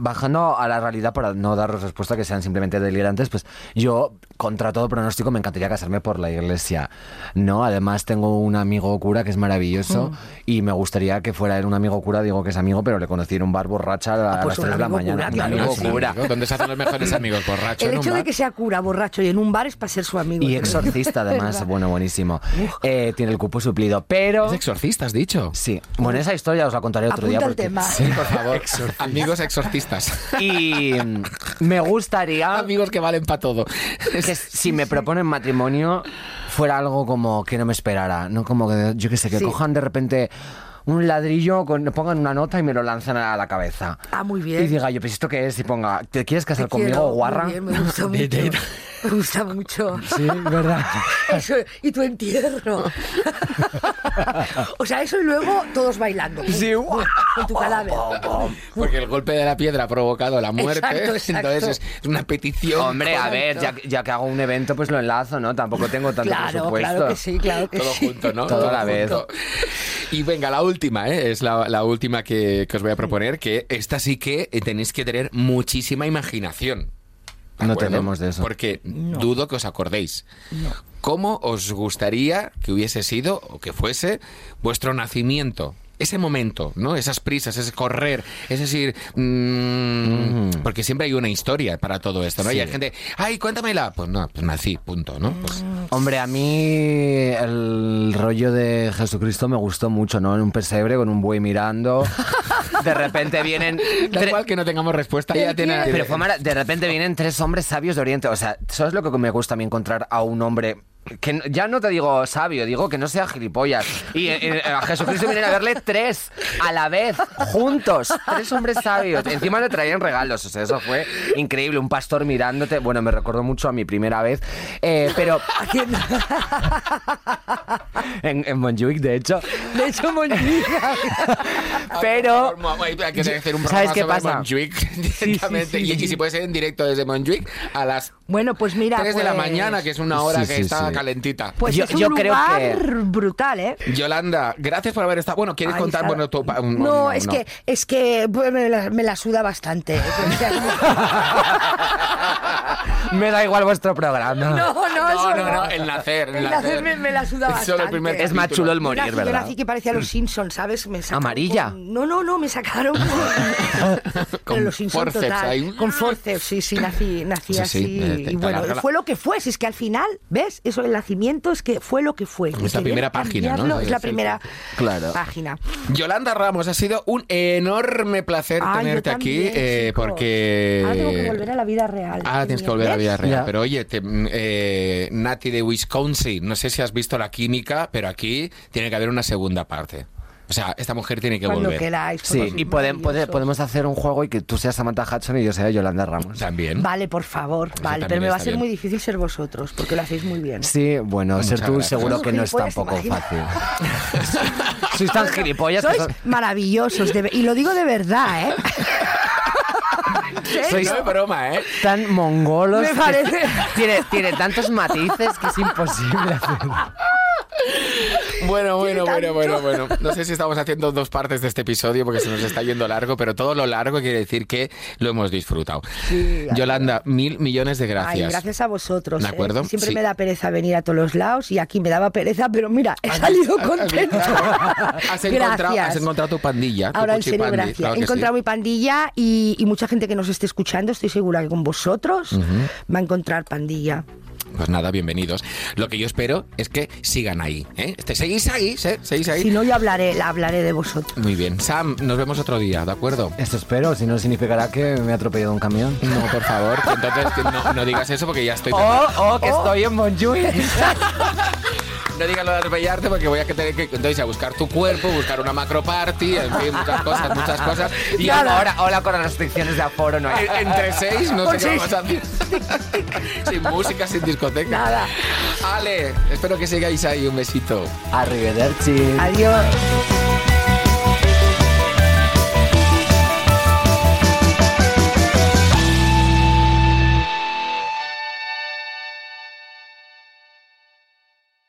bajando a la realidad para no daros respuesta que sean simplemente delirantes, pues yo contra todo pronóstico me encantaría casarme por la iglesia, ¿no? Además tengo un amigo cura que es maravilloso Mm. y me gustaría que fuera él un amigo cura, digo que es amigo, pero le conocí en un bar borracha a, Ah, pues las un 3 de la mañana. cura, Un amigo Sí, cura. ¿Dónde se hacen los mejores amigos? Borracho El en un hecho de bar? que sea cura, borracho y en un bar es para ser su amigo. Y exorcista además, bueno, buenísimo. Eh, tiene el cupo suplido, pero... ¿Es exorcista, has dicho? Sí, bueno, esa historia os la contaré otro Apunta día. el porque- tema. Sí, por favor. Amigos exorcistas. Y mm, me gustaría Amigos que valen para todo. que si me proponen matrimonio fuera algo como que no me esperara, no como que yo que sé, que Sí. cojan de repente un ladrillo, con, pongan una nota y me lo lanzan a la cabeza. Ah, muy bien. Y diga yo, pues esto qué es, y ponga, ¿te quieres casar Te conmigo, quiero, muy guarra? bien, me gusta mucho. Me gusta mucho. Sí, verdad. Eso, y tu entierro. o sea, eso y luego todos bailando. Sí, Con tu cadáver. Porque el golpe de la piedra ha provocado la muerte. Exacto, exacto. Entonces es, es una petición. Hombre, a ver, ya, ya que hago un evento, pues lo enlazo, ¿no? Tampoco tengo tanto Claro, presupuesto. claro que sí, claro que Todo sí. junto, ¿no? Todo a la vez. Y venga, la última, ¿eh? es la, la última que, que os voy a proponer, que esta sí que tenéis que tener muchísima imaginación. ¿De No acuerdo? tenemos de eso. Porque dudo que os acordéis. ¿Cómo os gustaría que hubiese sido o que fuese vuestro nacimiento? Ese momento, ¿no? Esas prisas, ese correr, es decir, mm, porque siempre hay una historia para todo esto, ¿no? Y hay gente, ay, cuéntamela. Pues no, pues nací, punto, ¿no? Pues, Hombre, a mí el rollo de Jesucristo me gustó mucho, ¿no? En un pesebre con un buey mirando. De repente vienen. da igual que no tengamos respuesta, ella tiene... Pero fue de repente vienen tres hombres sabios de Oriente. O sea, ¿sabes lo que me gusta a mí encontrar a un hombre que ya no te digo sabio, digo que no sea gilipollas. Y eh, eh, a Jesucristo vienen a verle tres a la vez, juntos, tres hombres sabios. Encima le traían regalos, o sea, eso fue increíble. Un pastor mirándote, bueno, me recordó mucho a mi primera vez, Eh, pero en, en Montjuic, de hecho. De hecho, Montjuic. Pero Hay que hacer un ¿Sabes qué sobre pasa? Montjuic directamente. sí, y, sí. y si puede ser en directo desde Montjuic a las Bueno, pues mira. 3 de la pues- mañana, que es una hora Sí, que sí, está sí. calentita. Pues Yo- es un yo creo lugar que- brutal, ¿eh? Yolanda, gracias por haber estado. Bueno, ¿quieres Ay, contar? Bueno, tu no, no, es no. que es que pues, me, la, me la suda bastante. ¿eh? Sea, me da igual vuestro programa. no, no, No, eso no, no, el nacer, el El nacer. nacer me, me la suda bastante. Es más chulo el morir, nací- Yo ¿verdad? nací que parecía los Simpsons, ¿sabes? Me ¿Amarilla? con- No, no, no, me sacaron con, los Simpsons forceps total. ahí. Con forceps, sí, sí, nací, nací Sí, así. Y bueno, la- fue lo que fue, si es que al final, ¿ves? Eso, el nacimiento es que fue lo que fue. Es la primera página, ¿no? Es la primera Claro. página. Yolanda Ramos, ha sido un enorme placer Ay, tenerte aquí eh, porque... Ahora tengo que volver a la vida real. Ahora tienes que volver a la vida real. Pero oye, te- mm, eh, Nati de Wisconsin, no sé si has visto la química, pero aquí tiene que haber una segunda parte. O sea, esta mujer tiene que Cuando volver. queráis. Sí, y podemos hacer un juego y que tú seas Samantha Hudson y yo sea Yolanda Ramos. También. Vale, por favor. Vale, pero me va a ser bien. muy difícil ser vosotros, porque lo hacéis muy bien. Sí, bueno, ser tú gracias. seguro Sois que no es tampoco fácil. Sois tan gilipollas Sois son- maravillosos, de y lo digo de verdad, ¿eh? Sois- No es broma, ¿eh? tan mongolos. Me que parece. Tiene, tiene tantos matices que es imposible hacer. Bueno, bueno, bueno, bueno, bueno. No sé si estamos haciendo dos partes de este episodio porque se nos está yendo largo, pero todo lo largo quiere decir que lo hemos disfrutado. Sí, Yolanda, mil millones de Ay, gracias. gracias a vosotros. ¿De ¿eh? acuerdo? Siempre Sí. me da pereza venir a todos los lados y aquí me daba pereza, pero mira, he salido contento. Has encontrado, Gracias. has encontrado tu pandilla. tu Ahora, en serio, gracias. claro He encontrado sí. mi pandilla y, y mucha gente que nos esté escuchando, estoy segura que con vosotros va a encontrar pandilla. Pues nada, bienvenidos. Lo que yo espero es que sigan ahí. ¿eh? Este, ¿Seguís ahí? ¿eh? ¿Seguís ahí? Si no, yo hablaré, la hablaré de vosotros. Muy bien. Sam, nos vemos otro día, ¿de acuerdo? Eso espero, si no significará que me ha atropellado un camión. No, por favor. que Entonces que no, no digas eso porque ya estoy... Oh, oh, que estoy en Montjuic. No digas lo de atropellarte porque voy a que tener que entonces a buscar tu cuerpo, buscar una macro party, en fin, muchas cosas, muchas cosas. Y ahora ahora, ahora con las restricciones de aforo no hay. en- entre seis, no sé qué vamos a hacer. sin música, sin discoteca. Nada. Ale, espero que sigáis ahí. Un besito. Arrivederci. Adiós.